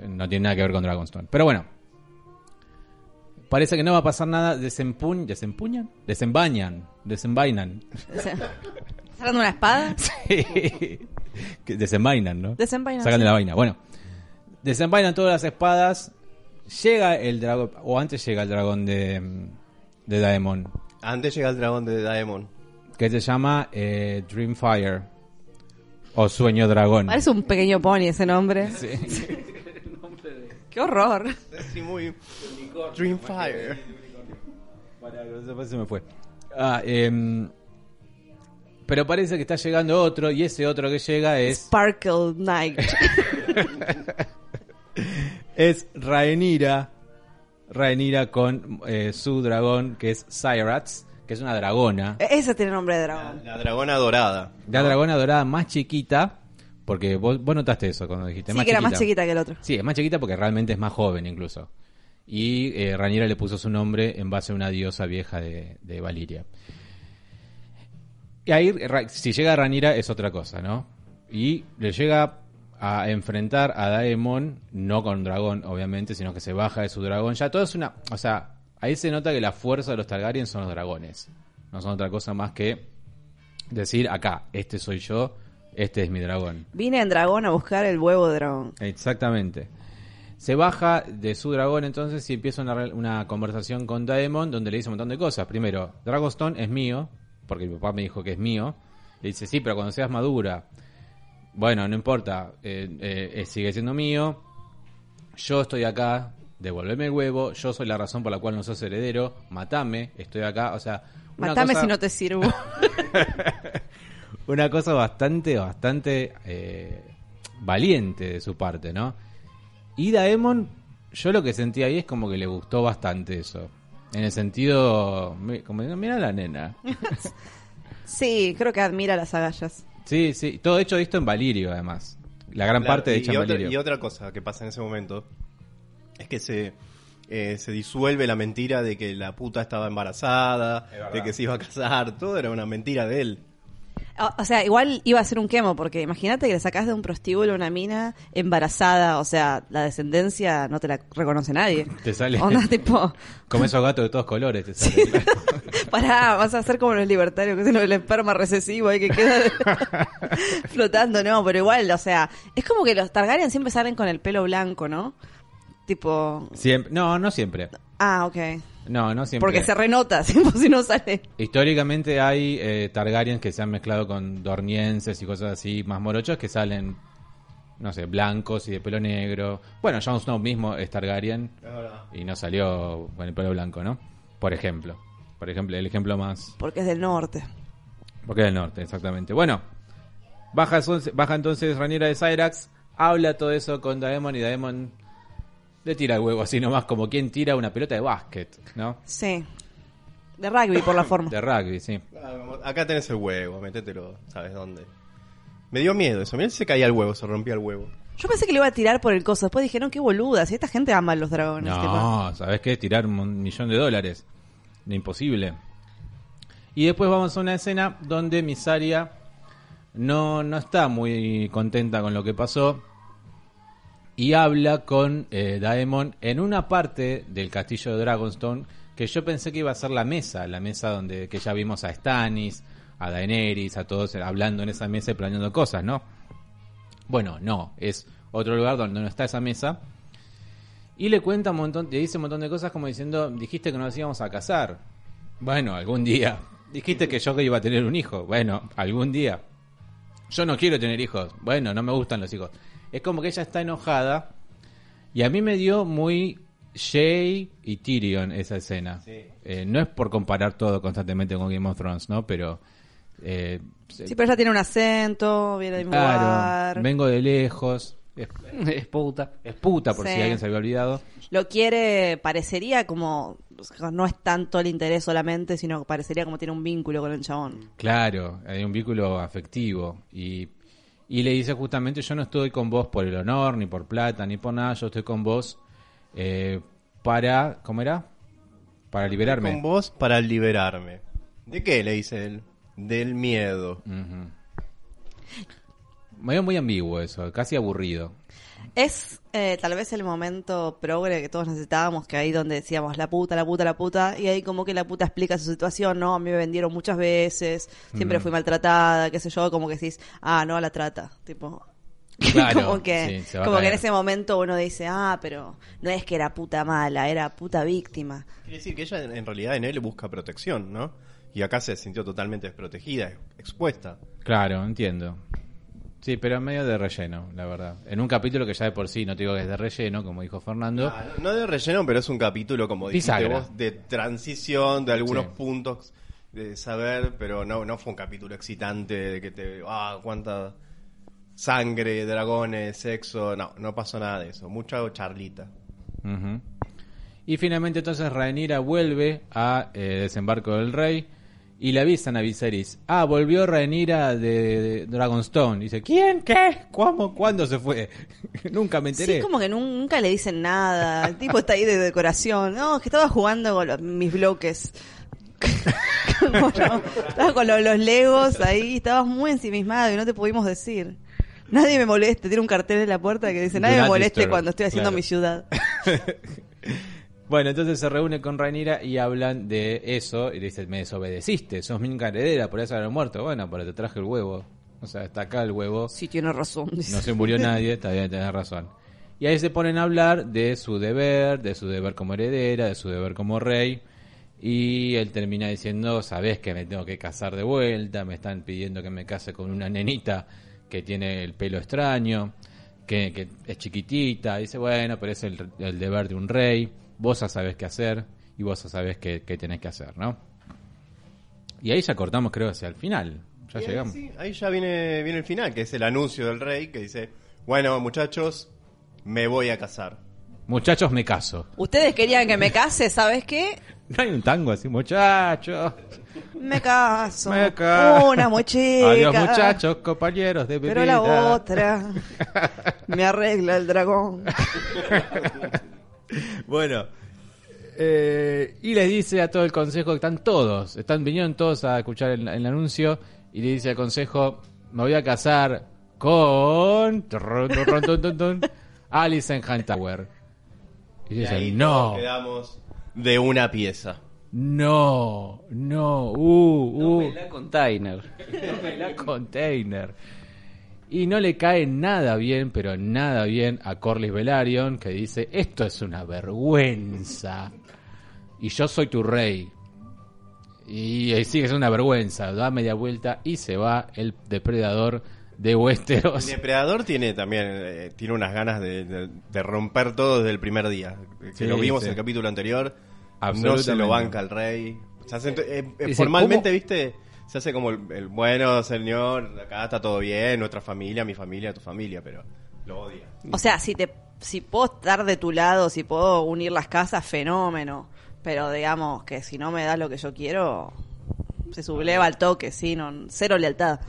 No tiene nada que ver con Dragonstone. Pero bueno. Parece que no va a pasar nada. Desempuñ, ¿Desempuñan? Desenvañan. Desenvainan. <laughs> ¿Sacando una espada? <laughs> Sí. Que desenvainan, ¿no? Desenvainan, Sacan de la vaina. Bueno. Desenvainan todas las espadas. Llega el dragón. O antes llega el dragón de, de Daemon. Antes llega el dragón de Daemon. Que se llama eh, Dreamfire. O Sueño Dragón. Parece un pequeño pony ese nombre. Sí. <laughs> ¡Qué horror! Sí, muy... Dreamfire. Después se me fue. Ah, em, pero parece que está llegando otro y ese otro que llega es Sparkle Knight. <laughs> es Rhaenyra. Rhaenyra con eh, su dragón que es Cyrax, que es una dragona. Ese tiene nombre de dragón. La dragona dorada. La dragona dorada más chiquita, porque vos, vos notaste eso cuando dijiste Sí, más que era chiquita. más chiquita que el otro. Sí, es más chiquita porque realmente es más joven incluso. Y eh, le puso su nombre en base a una diosa vieja de, de Valiria. Y ahí, si llega Rhaenyra es otra cosa, ¿no? Y le llega a enfrentar a Daemon, no con dragón, obviamente, sino que se baja de su dragón. Ya todo es una... O sea, ahí se nota que la fuerza de los Targaryen son los dragones. No son otra cosa más que decir, acá, este soy yo, este es mi dragón. Vine en dragón a buscar el huevo de dragón. Exactamente. Se baja de su dragón entonces y empieza una, una conversación con Daemon donde le dice un montón de cosas. Primero, Dragonstone es mío, porque mi papá me dijo que es mío. Le dice, sí, pero cuando seas madura, bueno, no importa, eh, eh, eh, sigue siendo mío. Yo estoy acá, devolveme el huevo, yo soy la razón por la cual no sos heredero, matame, estoy acá, o sea... una Matame cosa- si no te sirvo. <laughs> una cosa bastante, bastante eh, valiente de su parte, ¿no? Y Daemon, yo lo que sentí ahí es como que le gustó bastante eso. En el sentido, como digo, mira la nena. <laughs> sí, creo que admira las agallas. Sí, sí, todo hecho esto en Valirio además. La gran Claro, parte de y en otra, Valirio. y otra cosa que pasa en ese momento es que se, eh, se disuelve la mentira de que la puta estaba embarazada, de que se iba a casar, todo era una mentira de él. O, o sea, igual iba a ser un quemo, porque imagínate que le sacás de un prostíbulo una mina embarazada, o sea, la descendencia no te la reconoce nadie. <laughs> Te sale Onda, tipo, como esos gatos de todos colores. Te <laughs> sale, <laughs> pará, vas a ser como los libertarios, que es el esperma recesivo ahí que queda flotando, no, pero igual, o sea, es como que los Targaryen siempre salen con el pelo blanco, ¿no? Tipo, Siempre, no, no siempre. ah, ok. No, no siempre. Porque se renota, <laughs> siempre si no sale. Históricamente hay eh, Targaryens que se han mezclado con dornienses y cosas así más morochos que salen, no sé, blancos y de pelo negro. Bueno, Jon Snow mismo es Targaryen y no salió con el pelo blanco, ¿no? Por ejemplo. Por ejemplo, el ejemplo más... Porque es del norte. Porque es del norte, exactamente. Bueno, baja, entonces- baja entonces Raniera de Cyrax, habla todo eso con Daemon y Daemon le tira el huevo así nomás como quien tira una pelota de básquet, ¿no? Sí. De rugby, por la forma. De rugby, sí. Ah, Acá tenés el huevo, métetelo, ¿sabes dónde? Me dio miedo eso, mirá si se caía el huevo, se rompía el huevo. Yo pensé que le iba a tirar por el coso. Después dije, no, qué boluda. Si esta gente ama a los dragones. tipo. No, ¿sabes qué? Tirar un millón de dólares. Imposible. Y después vamos a una escena donde Misaria no, no está muy contenta con lo que pasó. Y habla con eh, Daemon en una parte del castillo de Dragonstone que yo pensé que iba a ser la mesa, la mesa donde que ya vimos a Stannis, a Daenerys, a todos hablando en esa mesa y planeando cosas, ¿no? Bueno, no, es otro lugar donde no está esa mesa. Y le cuenta un montón, le dice un montón de cosas como diciendo, dijiste que nos íbamos a casar. Bueno, algún día. Dijiste que yo iba a tener un hijo. Bueno, algún día. Yo no quiero tener hijos. Bueno, no me gustan los hijos. Es como que ella está enojada. Y a mí me dio muy Jay y Tyrion esa escena. Eh, no es por comparar todo constantemente con Game of Thrones, ¿no? Pero... eh, Sí, pero ella tiene un acento, viene mismo claro, lugar. vengo de lejos. Es, es puta. es puta, por Sí. si alguien se había olvidado. Lo quiere, parecería como. No es tanto el interés solamente, sino que parecería como tiene un vínculo con el chabón. Claro, hay un vínculo afectivo y, Y le dice justamente, yo no estoy con vos por el honor, ni por plata, ni por nada, yo estoy con vos eh, para, ¿cómo era? Para liberarme. Con vos para liberarme. ¿De qué? Le dice él. Del miedo. Ujú. Medio muy ambiguo eso, casi aburrido. Es eh, tal vez el momento progre que todos necesitábamos, que ahí donde decíamos la puta, la puta, la puta, y ahí como que la puta explica su situación, no, a mí me vendieron muchas veces, siempre Mm. fui maltratada, qué sé yo, como que decís, ah, no, la trata, tipo... <laughs> Claro, <laughs> como que, sí, como que en ese momento uno dice, ah, pero no es que era puta mala, era puta víctima. Quiere decir que ella en, en realidad en él busca protección, ¿no? Y acá se sintió totalmente desprotegida, expuesta. Claro, entiendo. Sí, pero medio de relleno, la verdad. En un capítulo que ya de por sí, no te digo que es de relleno, como dijo Fernando. Ah, no, de relleno, pero es un capítulo, como dijiste vos, de transición, de algunos Sí. puntos de saber, pero no, no fue un capítulo excitante de que te... Ah, cuánta sangre, dragones, sexo. No, no pasó nada de eso. Mucha charlita. Y finalmente entonces Rhaenyra vuelve a eh, Desembarco del Rey y le avisan a Viserys. Ah, volvió Rhaenyra de, Dragonstone. Dice, ¿quién? ¿Qué? ¿Cómo? ¿Cuándo se fue? <laughs> Nunca me enteré. Sí, como que nun- nunca le dicen nada. El tipo está ahí de decoración. No, es que estaba jugando con los- mis bloques. <laughs> Como no, estaba con los, los legos ahí, estabas muy ensimismado y no te pudimos decir. Nadie me moleste, tiene un cartel en la puerta que dice, nadie me moleste disturb". cuando estoy haciendo Claro. mi ciudad. <laughs> Bueno, entonces se reúne con Rhaenyra y hablan de eso. Y le dice, me desobedeciste, sos mi heredera, por eso haber muerto. Bueno, pero te traje el huevo. O sea, está acá el huevo. Sí, tiene razón. No se murió <laughs> nadie, está bien, tenés razón. Y ahí se ponen a hablar de su deber, de su deber como heredera, de su deber como rey. Y él termina diciendo, sabes que me tengo que casar de vuelta, me están pidiendo que me case con una nenita que tiene el pelo extraño, que, que es chiquitita. dice, bueno, pero es el, el deber de un rey, vos ya sabés qué hacer y vos ya sabés qué, qué tenés que hacer, ¿no? Y ahí ya cortamos, creo, hacia el final. Ya Y ahí, llegamos. sí, ahí ya viene, viene el final, que es el anuncio del rey que dice, bueno muchachos, me voy a casar. Muchachos, me caso. Ustedes querían que me case, ¿sabes qué? No <laughs> hay un tango así, muchachos. Me caso. Me caso. Una muy chica. Adiós, muchachos, compañeros de bebida. Pero la otra <laughs> me arregla el dragón. <laughs> Bueno. eh, y les dice a todo el consejo que están todos, están vinieron todos a escuchar el, el anuncio y le dice al consejo, me voy a casar con Alison Hightower. Y Y dice, ahí no, quedamos de una pieza. no, no, uh, uh. La container. la container. Y no le cae nada bien, pero nada bien a Corlys Velaryon, que dice, esto es una vergüenza. Y yo soy tu rey. Y eh, sigue siendo una vergüenza. Da media vuelta y se va el depredador de El Westeros. depredador tiene también eh, tiene unas ganas de, de- de romper todo desde el primer día. Que Sí, lo vimos sí. en el capítulo anterior. No se lo banca el rey. Se eh, eh, Dice, formalmente, ¿cómo? viste, se hace como el, el, bueno señor, acá está todo bien, nuestra familia, mi familia, tu familia, pero lo odia. O sea, si te si puedo estar de tu lado, si puedo unir las casas, fenómeno. Pero digamos que si no me das lo que yo quiero, se subleva al toque, sí, no, cero lealtad.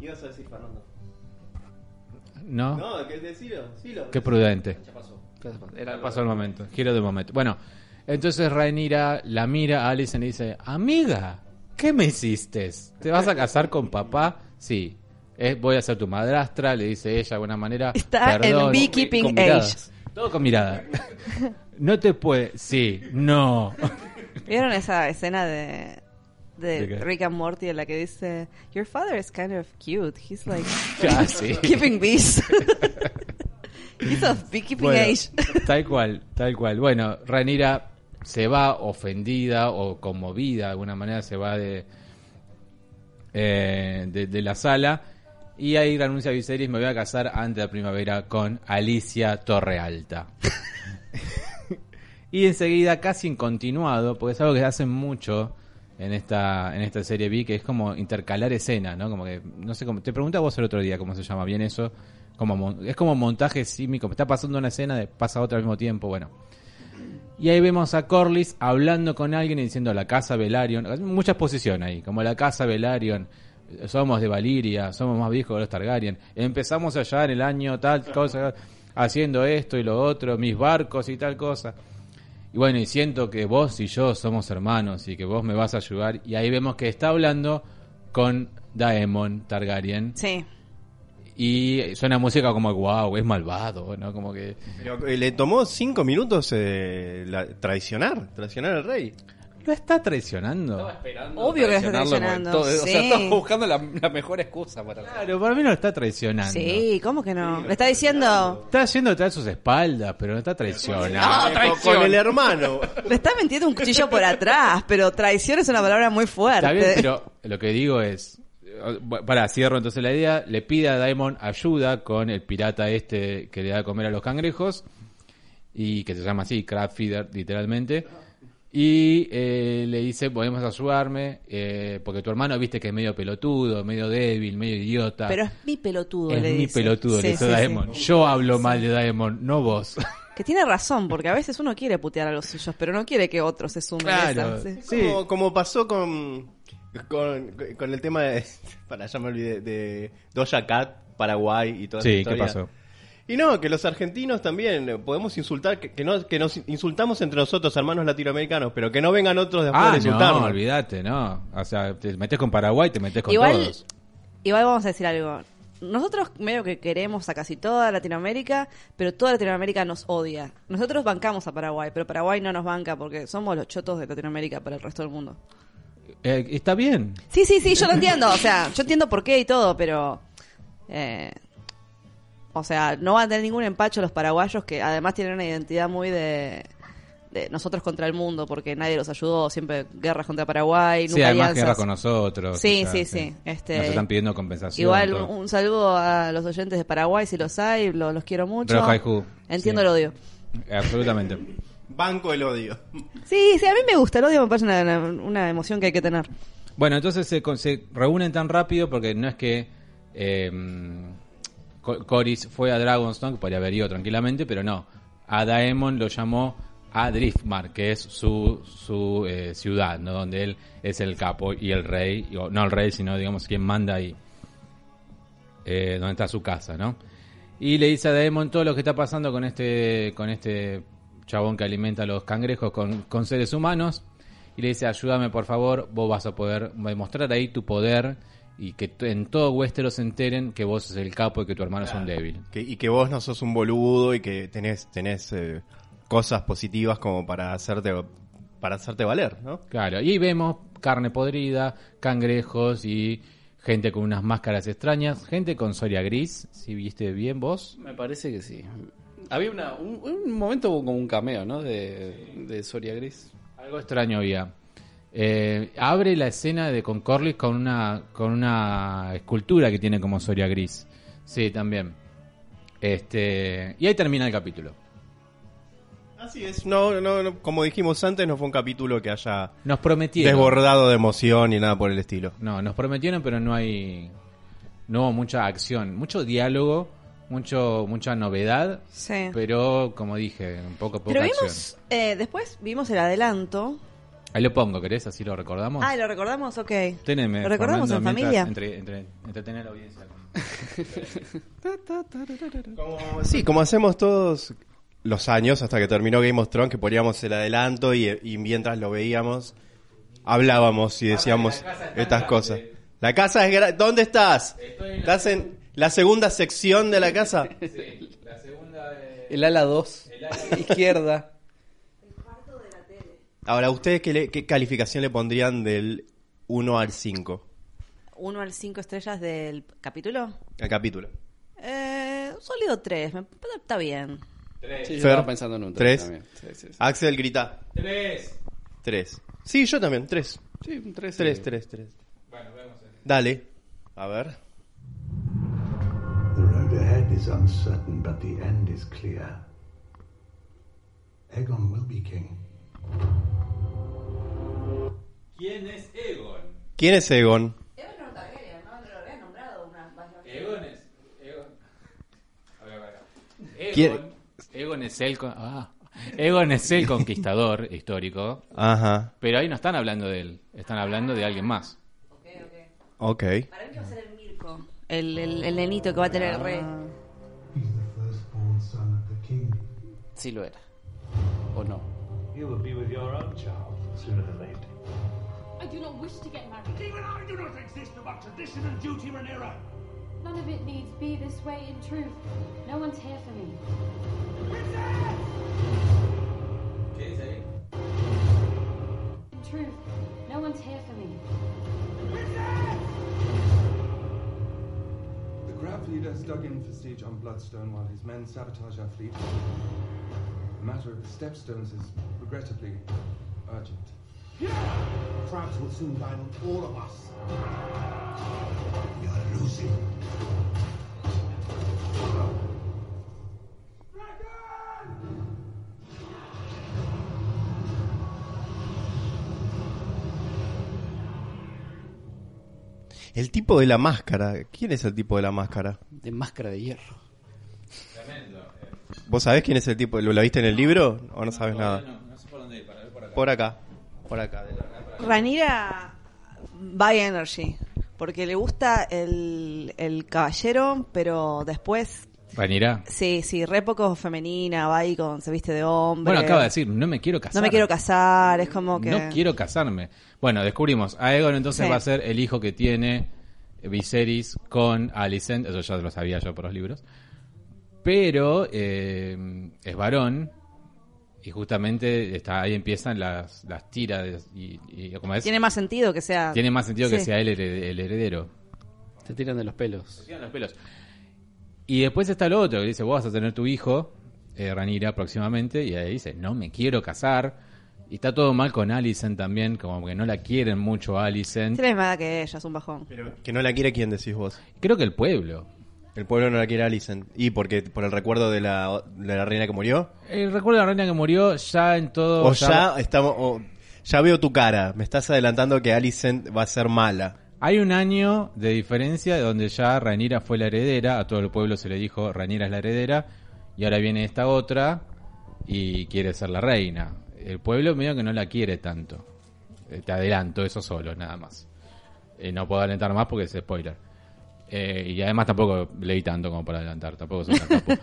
¿Ibas a decir, Fernando? ¿No? No, que decilo, decilo. Qué prudente. Era Pasó el momento, giro del momento. Bueno, entonces Rhaenyra la mira a Alicent y dice, amiga, ¿qué me hiciste? ¿Te vas a casar con papá? Sí. Eh, voy a ser tu madrastra, le dice ella de alguna manera. Está en "Perdón". beekeeping age. Todo con mirada. No te puede... Sí, no. ¿Vieron esa escena de, de ¿De qué? Rick and Morty en la que dice, Your father is kind of cute. He's like <laughs> sí. <laughs> keeping bees. <laughs> He's of beekeeping Bueno, age. tal cual, tal cual. Bueno, Rhaenyra se va ofendida o conmovida de alguna manera, se va de, eh, de, la sala y ahí renuncia a Viserys, me voy a casar antes de la primavera con Alicia Torrealta. <laughs> y enseguida, casi en continuado, porque es algo que hacen mucho en esta en esta serie vi que es como intercalar escenas, ¿no? Como que no sé cómo te pregunté a vos el otro día cómo se llama bien eso, como es como montaje símico, está pasando una escena pasa otra al mismo tiempo, bueno. Y ahí vemos a Corlys hablando con alguien y diciendo la casa Velaryon, mucha exposición ahí, como la casa Velaryon somos de Valiria, somos más viejos que los Targaryen. Empezamos allá en el año tal cosa, haciendo esto y lo otro, mis barcos y tal cosa. Y bueno, y siento que vos y yo somos hermanos y que vos me vas a ayudar. Y ahí vemos que está hablando con Daemon Targaryen. Sí. Y suena música como, wow, es malvado, ¿no? Como que... Pero eh, le tomó cinco minutos eh, la- traicionar, traicionar al rey. ¿Lo está traicionando? Obvio que lo está traicionarlo, traicionando, todo- O sea, sí. estaba buscando la, la mejor excusa para Claro, para mí no lo está traicionando. Sí, ¿cómo que no? Le está diciendo. Está haciendo detrás de sus espaldas, pero no está traicionando. Ah, Eh, con- con el hermano. <laughs> Le está metiendo un cuchillo por atrás, pero traición es una palabra muy fuerte. Está bien, pero lo que digo es. Para, cierro entonces la idea. Le pide a Daemon ayuda con el pirata este que le da de comer a los cangrejos. Y que se llama así, crab feeder, literalmente. Y eh, le dice: Podemos ayudarme. eh, porque tu hermano, viste que es medio pelotudo, medio débil, medio idiota. Pero es mi pelotudo, es le mi dice. pelotudo, Sí, le dice sí, Daemon. sí. Yo hablo mal de Daemon, no vos. <laughs> Que tiene razón, porque a veces uno quiere putear a los suyos, pero no quiere que otros se sumen a Claro. esa, sí. Sí. Como, como pasó con, con, con el tema de. <laughs> Para, ya me olvidé. De Doja Cat, Paraguay y toda esa Sí, ¿qué pasó? Y no, que los argentinos también eh, podemos insultar, que, que no, que nos insultamos entre nosotros, hermanos latinoamericanos, pero que no vengan otros de afuera Ah, a insultarnos. no, olvídate, no. O sea, te metes con Paraguay, te metes con Igual, todos. igual vamos a decir algo. Nosotros medio que queremos a casi toda Latinoamérica, pero toda Latinoamérica nos odia. Nosotros bancamos a Paraguay, pero Paraguay no nos banca porque somos los chotos de Latinoamérica para el resto del mundo. Eh, está bien. Sí, sí, sí, yo lo entiendo. O sea, yo entiendo por qué y todo, pero. eh, o sea, no van a tener ningún empacho los paraguayos que además tienen una identidad muy de. de nosotros contra el mundo, porque nadie los ayudó. Siempre guerras contra Paraguay, Sí, nunca además alianzas. guerra con nosotros. Sí, o sea, sí, sí. Este, Nos están pidiendo compensación. Igual un, un saludo a los oyentes de Paraguay, si los hay, lo- los quiero mucho. Ju. Entiendo Sí. el odio. Absolutamente. Banco el odio. Sí, sí, a mí me gusta el odio, me parece una, una- una emoción que hay que tener. Bueno, entonces se, reúnen tan rápido porque no es que eh, Co- Corys fue a Dragonstone, que podría haber ido tranquilamente, pero no. A Daemon lo llamó a Driftmark, que es su, su eh, ciudad, ¿no? donde él es el capo y el rey, no el rey, sino digamos quien manda ahí, eh, donde está su casa, ¿no? Y le dice a Daemon todo lo que está pasando con este, con este chabón que alimenta a los cangrejos con, con seres humanos. Y le dice, ayúdame por favor, vos vas a poder demostrar ahí tu poder y que en todo Westeros se enteren que vos sos el capo y que tu hermano es un débil. Que- y que vos no sos un boludo y que tenés, tenés eh, cosas positivas como para hacerte, para hacerte valer, ¿no? Claro, y ahí vemos carne podrida, cangrejos y gente con unas máscaras extrañas, gente con Soria gris, si viste bien vos. Me parece que sí. Había una, un, un momento hubo como un cameo, ¿no? De, de Soria Gris. Algo extraño había. Eh, abre la escena de con Corlys con una con una escultura que tiene como Soria gris. Sí, también. Este, y ahí termina el capítulo. Así es. No, no, no, como dijimos antes, no fue un capítulo que haya Nos prometieron. desbordado de emoción ni nada por el estilo. No, nos prometieron, pero no hay no hubo mucha acción, mucho diálogo, mucho mucha novedad, Sí. pero como dije, un poco poca Pero acción. vimos, eh, después vimos el adelanto. Ahí lo pongo, ¿querés? Así lo recordamos. Ah, ¿lo recordamos? Ok. Teneme, ¿Lo recordamos en familia? Entre, entre, entretener a la audiencia. Como- sí, como hacemos todos los años hasta que terminó Game of Thrones, que poníamos el adelanto y, y mientras lo veíamos, hablábamos y decíamos estas cosas. La casa es grande. ¿Dónde estás? ¿Estás en la segunda sección de la casa? La segunda de... El ala 2, izquierda. <laughs> Ahora, ¿ustedes qué, le- qué calificación le pondrían del 1 al 5 Uno al cinco estrellas del capítulo. al capítulo? Eh, un sólido 3. Está bien. Sí, yo Fer, estaba pensando en un tres. también. Sí, sí, sí. Axel grita. Tres. 3. Sí, yo también, 3. Sí, un 3. 3, 3, 3. Bueno, vemos. Dale. A ver. The ahead is uncertain, but the end is clear. Aegon will be king. ¿Quién es Egon? ¿Quién es Egon? Egon es. Egon. A ver, a ver. Egon, ¿Quién? Egon es el. con- Ah. Egon es el conquistador <laughs> histórico. Ajá. Pero ahí no están hablando de él. Están hablando de alguien más. Ok. Para mí que va a ser el Mirko, el, el, el nenito que va a tener el rey. He's the firstborn son of the king. Sí lo era. ¿O no? You will be with your own child sooner than later. I do not wish to get married. Even I do not exist about tradition and duty, Rhaenyra. None of it needs be this way in truth. No one's here for me. In truth, no one's here for me. The Graf leader has dug in for siege on Bloodstone while his men sabotage our fleet. The matter of the stepstones is regrettably urgent. Crabs will soon dine on all of us. We are losing. El tipo de la máscara. ¿Quién es el tipo de la máscara? De máscara de hierro. ¿Vos sabés quién es el tipo? ¿Lo, lo viste en el libro o no sabes nada? Por acá. Por acá. Ranira by energy, porque le gusta el, el caballero, pero después, Ranira. sí, sí, re poco femenina, va ahí con, se viste de hombre. Bueno, acaba de decir, no me quiero casar. No me quiero casar, es como que... No quiero casarme. Bueno, descubrimos. Aegon entonces Sí. va a ser el hijo que tiene Viserys con Alicent. Eso ya lo sabía yo por los libros. Pero eh, es varón. Y justamente está, ahí empiezan las, las tiras. Y, y como es, Tiene más sentido que sea... tiene más sentido que sea él el, el heredero. Se tiran de los pelos. tiran los pelos. Y después está lo otro, que dice, vos vas a tener tu hijo, eh, Ranira, próximamente, y ahí dice, no me quiero casar. Y está todo mal con Alicent también, como que no la quieren mucho a Alicent. Tiene edad que ella, es un bajón. Pero que no la quiere quién decís vos. Creo que el pueblo. El pueblo no la quiere Alicent. ¿Y porque por el recuerdo de la, de la reina que murió? El recuerdo de la reina que murió ya en todo... O ya estamos... o ya veo tu cara. Me estás adelantando que Alicent va a ser mala. Hay un año de diferencia donde ya Ranira fue la heredera, a todo el pueblo se le dijo Ranira es la heredera, y ahora viene esta otra y quiere ser la reina. El pueblo medio que no la quiere tanto. Eh, te adelanto eso solo, nada más. Eh, no puedo adelantar más porque es spoiler. Eh, y además tampoco leí tanto como para adelantar, tampoco soy tan capo. <laughs>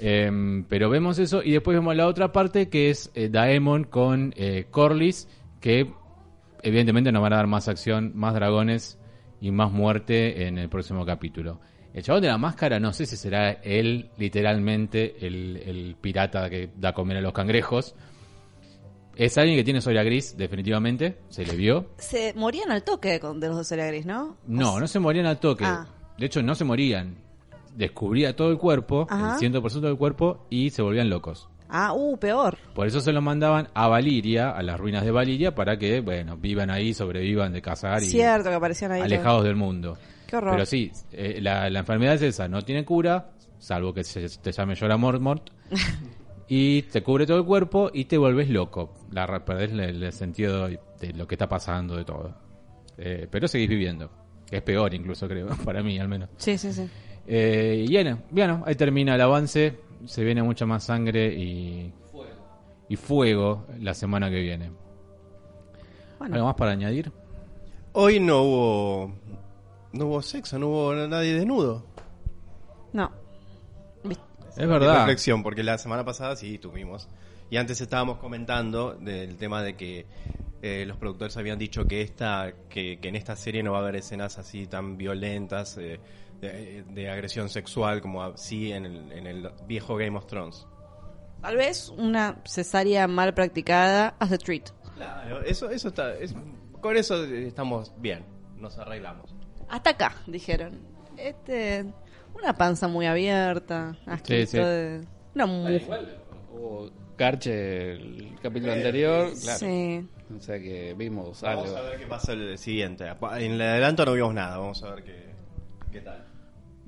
Em, pero vemos eso y después vemos la otra parte que es eh, Daemon con eh, Corlys, que evidentemente nos van a dar más acción, más dragones y más muerte en el próximo capítulo. El chabón de la máscara, no sé si será él literalmente el, el pirata que da comer a los cangrejos. Es alguien que tiene soya gris, definitivamente, se le vio. Se morían al toque de los dos Gris, ¿no? No, no se morían al toque. Ah. De hecho, no se morían. Descubría todo el cuerpo, Ajá. el 100% del cuerpo, y se volvían locos. Ah, uh, peor. Por eso se lo mandaban a Valiria, a las ruinas de Valiria, para que, bueno, vivan ahí, sobrevivan de cazar y Cierto que aparecían ahí. alejados del mundo. Qué horror. Pero sí, eh, la, la enfermedad es esa, no tiene cura, salvo que se, te llame Llora Mormont, <laughs> y te cubre todo el cuerpo y te vuelves loco. La, perdés el, el sentido de lo que está pasando, de todo. Eh, pero seguís viviendo. Es peor incluso, creo, <laughs> para mí al menos. Sí, sí, sí. Eh, y bueno, bueno, ahí termina el avance. Se viene mucha más sangre y y fuego la semana que viene. Bueno. ¿Algo más para añadir? Hoy no hubo... No hubo sexo, no hubo nadie desnudo. No. Es verdad. reflexión, porque la semana pasada sí tuvimos. Y antes estábamos comentando del tema de que eh, los productores habían dicho que esta que, que en esta serie no va a haber escenas así tan violentas eh, de, de agresión sexual como así en el, en el viejo Game of Thrones. Tal vez una cesárea mal practicada as a treat. Claro, eso, eso está, es- con eso estamos bien, nos arreglamos. Hasta acá, dijeron. Este, una panza muy abierta, asquito sí. de... Una mu- Hubo Garche el capítulo anterior. Claro. Sí. O sea que vimos Vamos algo. a ver qué pasa el siguiente. En el adelanto no vimos nada, vamos a ver qué, qué tal.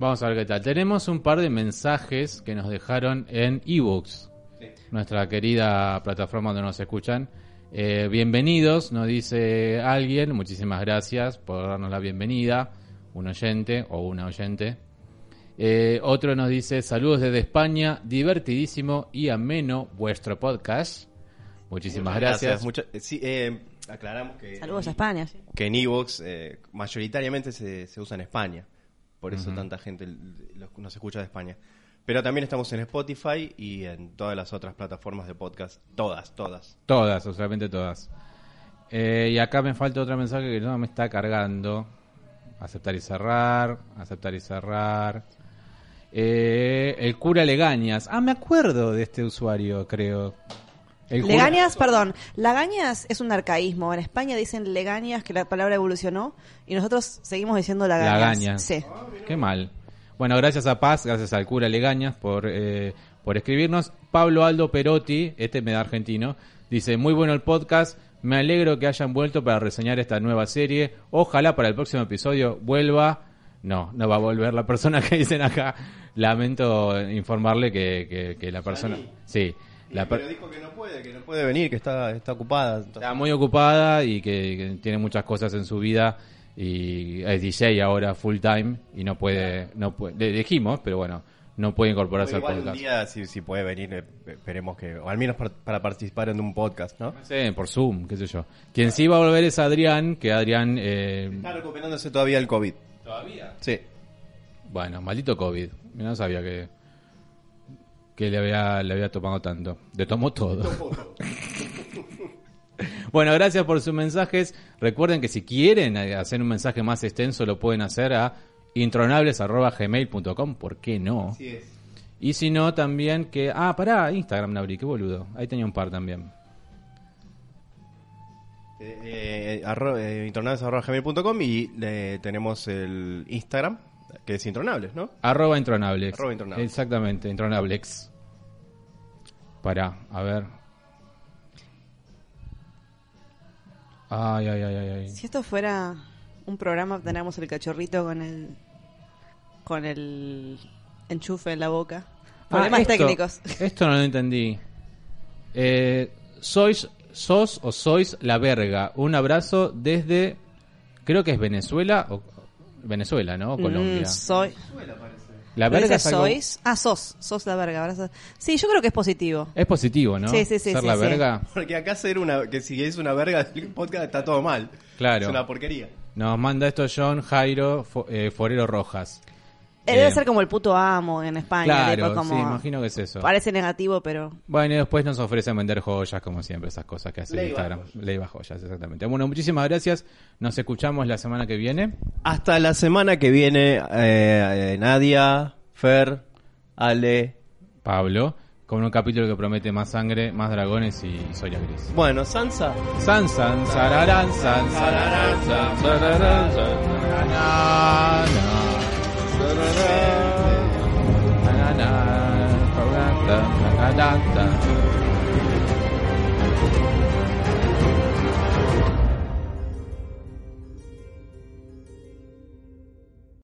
Vamos a ver qué tal. Tenemos un par de mensajes que nos dejaron en ebooks. Nuestra querida plataforma donde nos escuchan. Eh, bienvenidos, nos dice alguien. Muchísimas gracias por darnos la bienvenida. Un oyente o una oyente. Eh, otro nos dice saludos desde España, divertidísimo y ameno vuestro podcast. Muchísimas gracias. Eh, sí, eh, aclaramos que, Saludos a España. sí. que en Evox eh, mayoritariamente se, se usa en España. Por eso tanta gente nos escucha de España. Pero también estamos en Spotify y en todas las otras plataformas de podcast. Todas, todas. Todas, absolutamente todas. Eh, y acá me falta otro mensaje que no me está cargando. Aceptar y cerrar, aceptar y cerrar. Eh, el cura Legañas. Ah, me acuerdo de este usuario, creo. El Legañas, perdón. Lagañas es un arcaísmo. En España dicen legañas, que la palabra evolucionó, y nosotros seguimos diciendo lagañas. Lagañas. Sí. Qué mal. Bueno, gracias a Paz, gracias al cura Legañas por, eh, por escribirnos. Pablo Aldo Perotti, este me da argentino, dice, muy bueno el podcast, me alegro que hayan vuelto para reseñar esta nueva serie. Ojalá para el próximo episodio vuelva. No, no va a volver la persona <laughs> que dicen acá. Lamento informarle que, que, que la persona... Sí. La per- Pero dijo que no puede, que no puede venir, que está, está ocupada. Entonces- Está muy ocupada y que, que tiene muchas cosas en su vida y es DJ ahora full time y no puede, no puede, le dijimos, pero bueno, no puede incorporarse al Igual un podcast. día, si, si puede venir, eh, esperemos que, o al menos par- para participar en un podcast, ¿no? Sí, por Zoom, qué sé yo. Quien sí va a volver es Adrián, que Adrián, eh, Está recuperándose todavía el COVID. ¿Todavía? Sí. bueno, maldito COVID. No sabía que, que le había, le había tomado tanto. Le tomó todo. <laughs> Bueno, gracias por sus mensajes. Recuerden que si quieren eh, hacer un mensaje más extenso, lo pueden hacer a intronables.gmail.com. ¿Por qué no? Así es. Y si no, también que... Ah, pará, Instagram, Nabri, qué boludo. Ahí tenía un par también. Eh, eh, arro- eh, intronables.gmail.com y eh, tenemos el Instagram, que es Intronables, ¿no? Arroba intronablex. Arroba intronablex. Exactamente, intronablex. Pará, a ver. Ay, ay, ay, ay, ay. Si esto fuera un programa, tenemos el cachorrito con el con el enchufe en la boca. Problemas Ah, esto- técnicos. Esto no lo entendí. Eh, sois, sos o sois la verga. Un abrazo desde, creo que es Venezuela o Venezuela, ¿no? O Colombia. Mm, soy. La ¿No verga es algo- sois? Ah, sos. Sos la verga. abrazo. Sí, yo creo que es positivo. es positivo, ¿no? Sí, sí, sí, Ser sí, la sí. verga. Porque acá ser una, que si es una verga el podcast está todo mal. Claro. Es una porquería. Nos manda esto John Jairo eh, Forero Rojas. Eh, Debe Eh, ser como el puto amo en España. Claro, tipo, como- sí, imagino que es eso. Parece negativo, pero. Bueno, y después nos ofrecen vender joyas, como siempre, esas cosas que hace Leiva Instagram. joyas. Leiva joyas, exactamente. Bueno, muchísimas gracias. Nos escuchamos la semana que viene. Hasta la semana que viene, eh, Nadia, Fer, Ale. Pablo, con un capítulo que promete más sangre, más dragones y soya gris. Bueno, Sansa. San, san, sararán, san, sararán, san, sararán, san, sararán, sararán, sararán, sararán, sararán, sararán.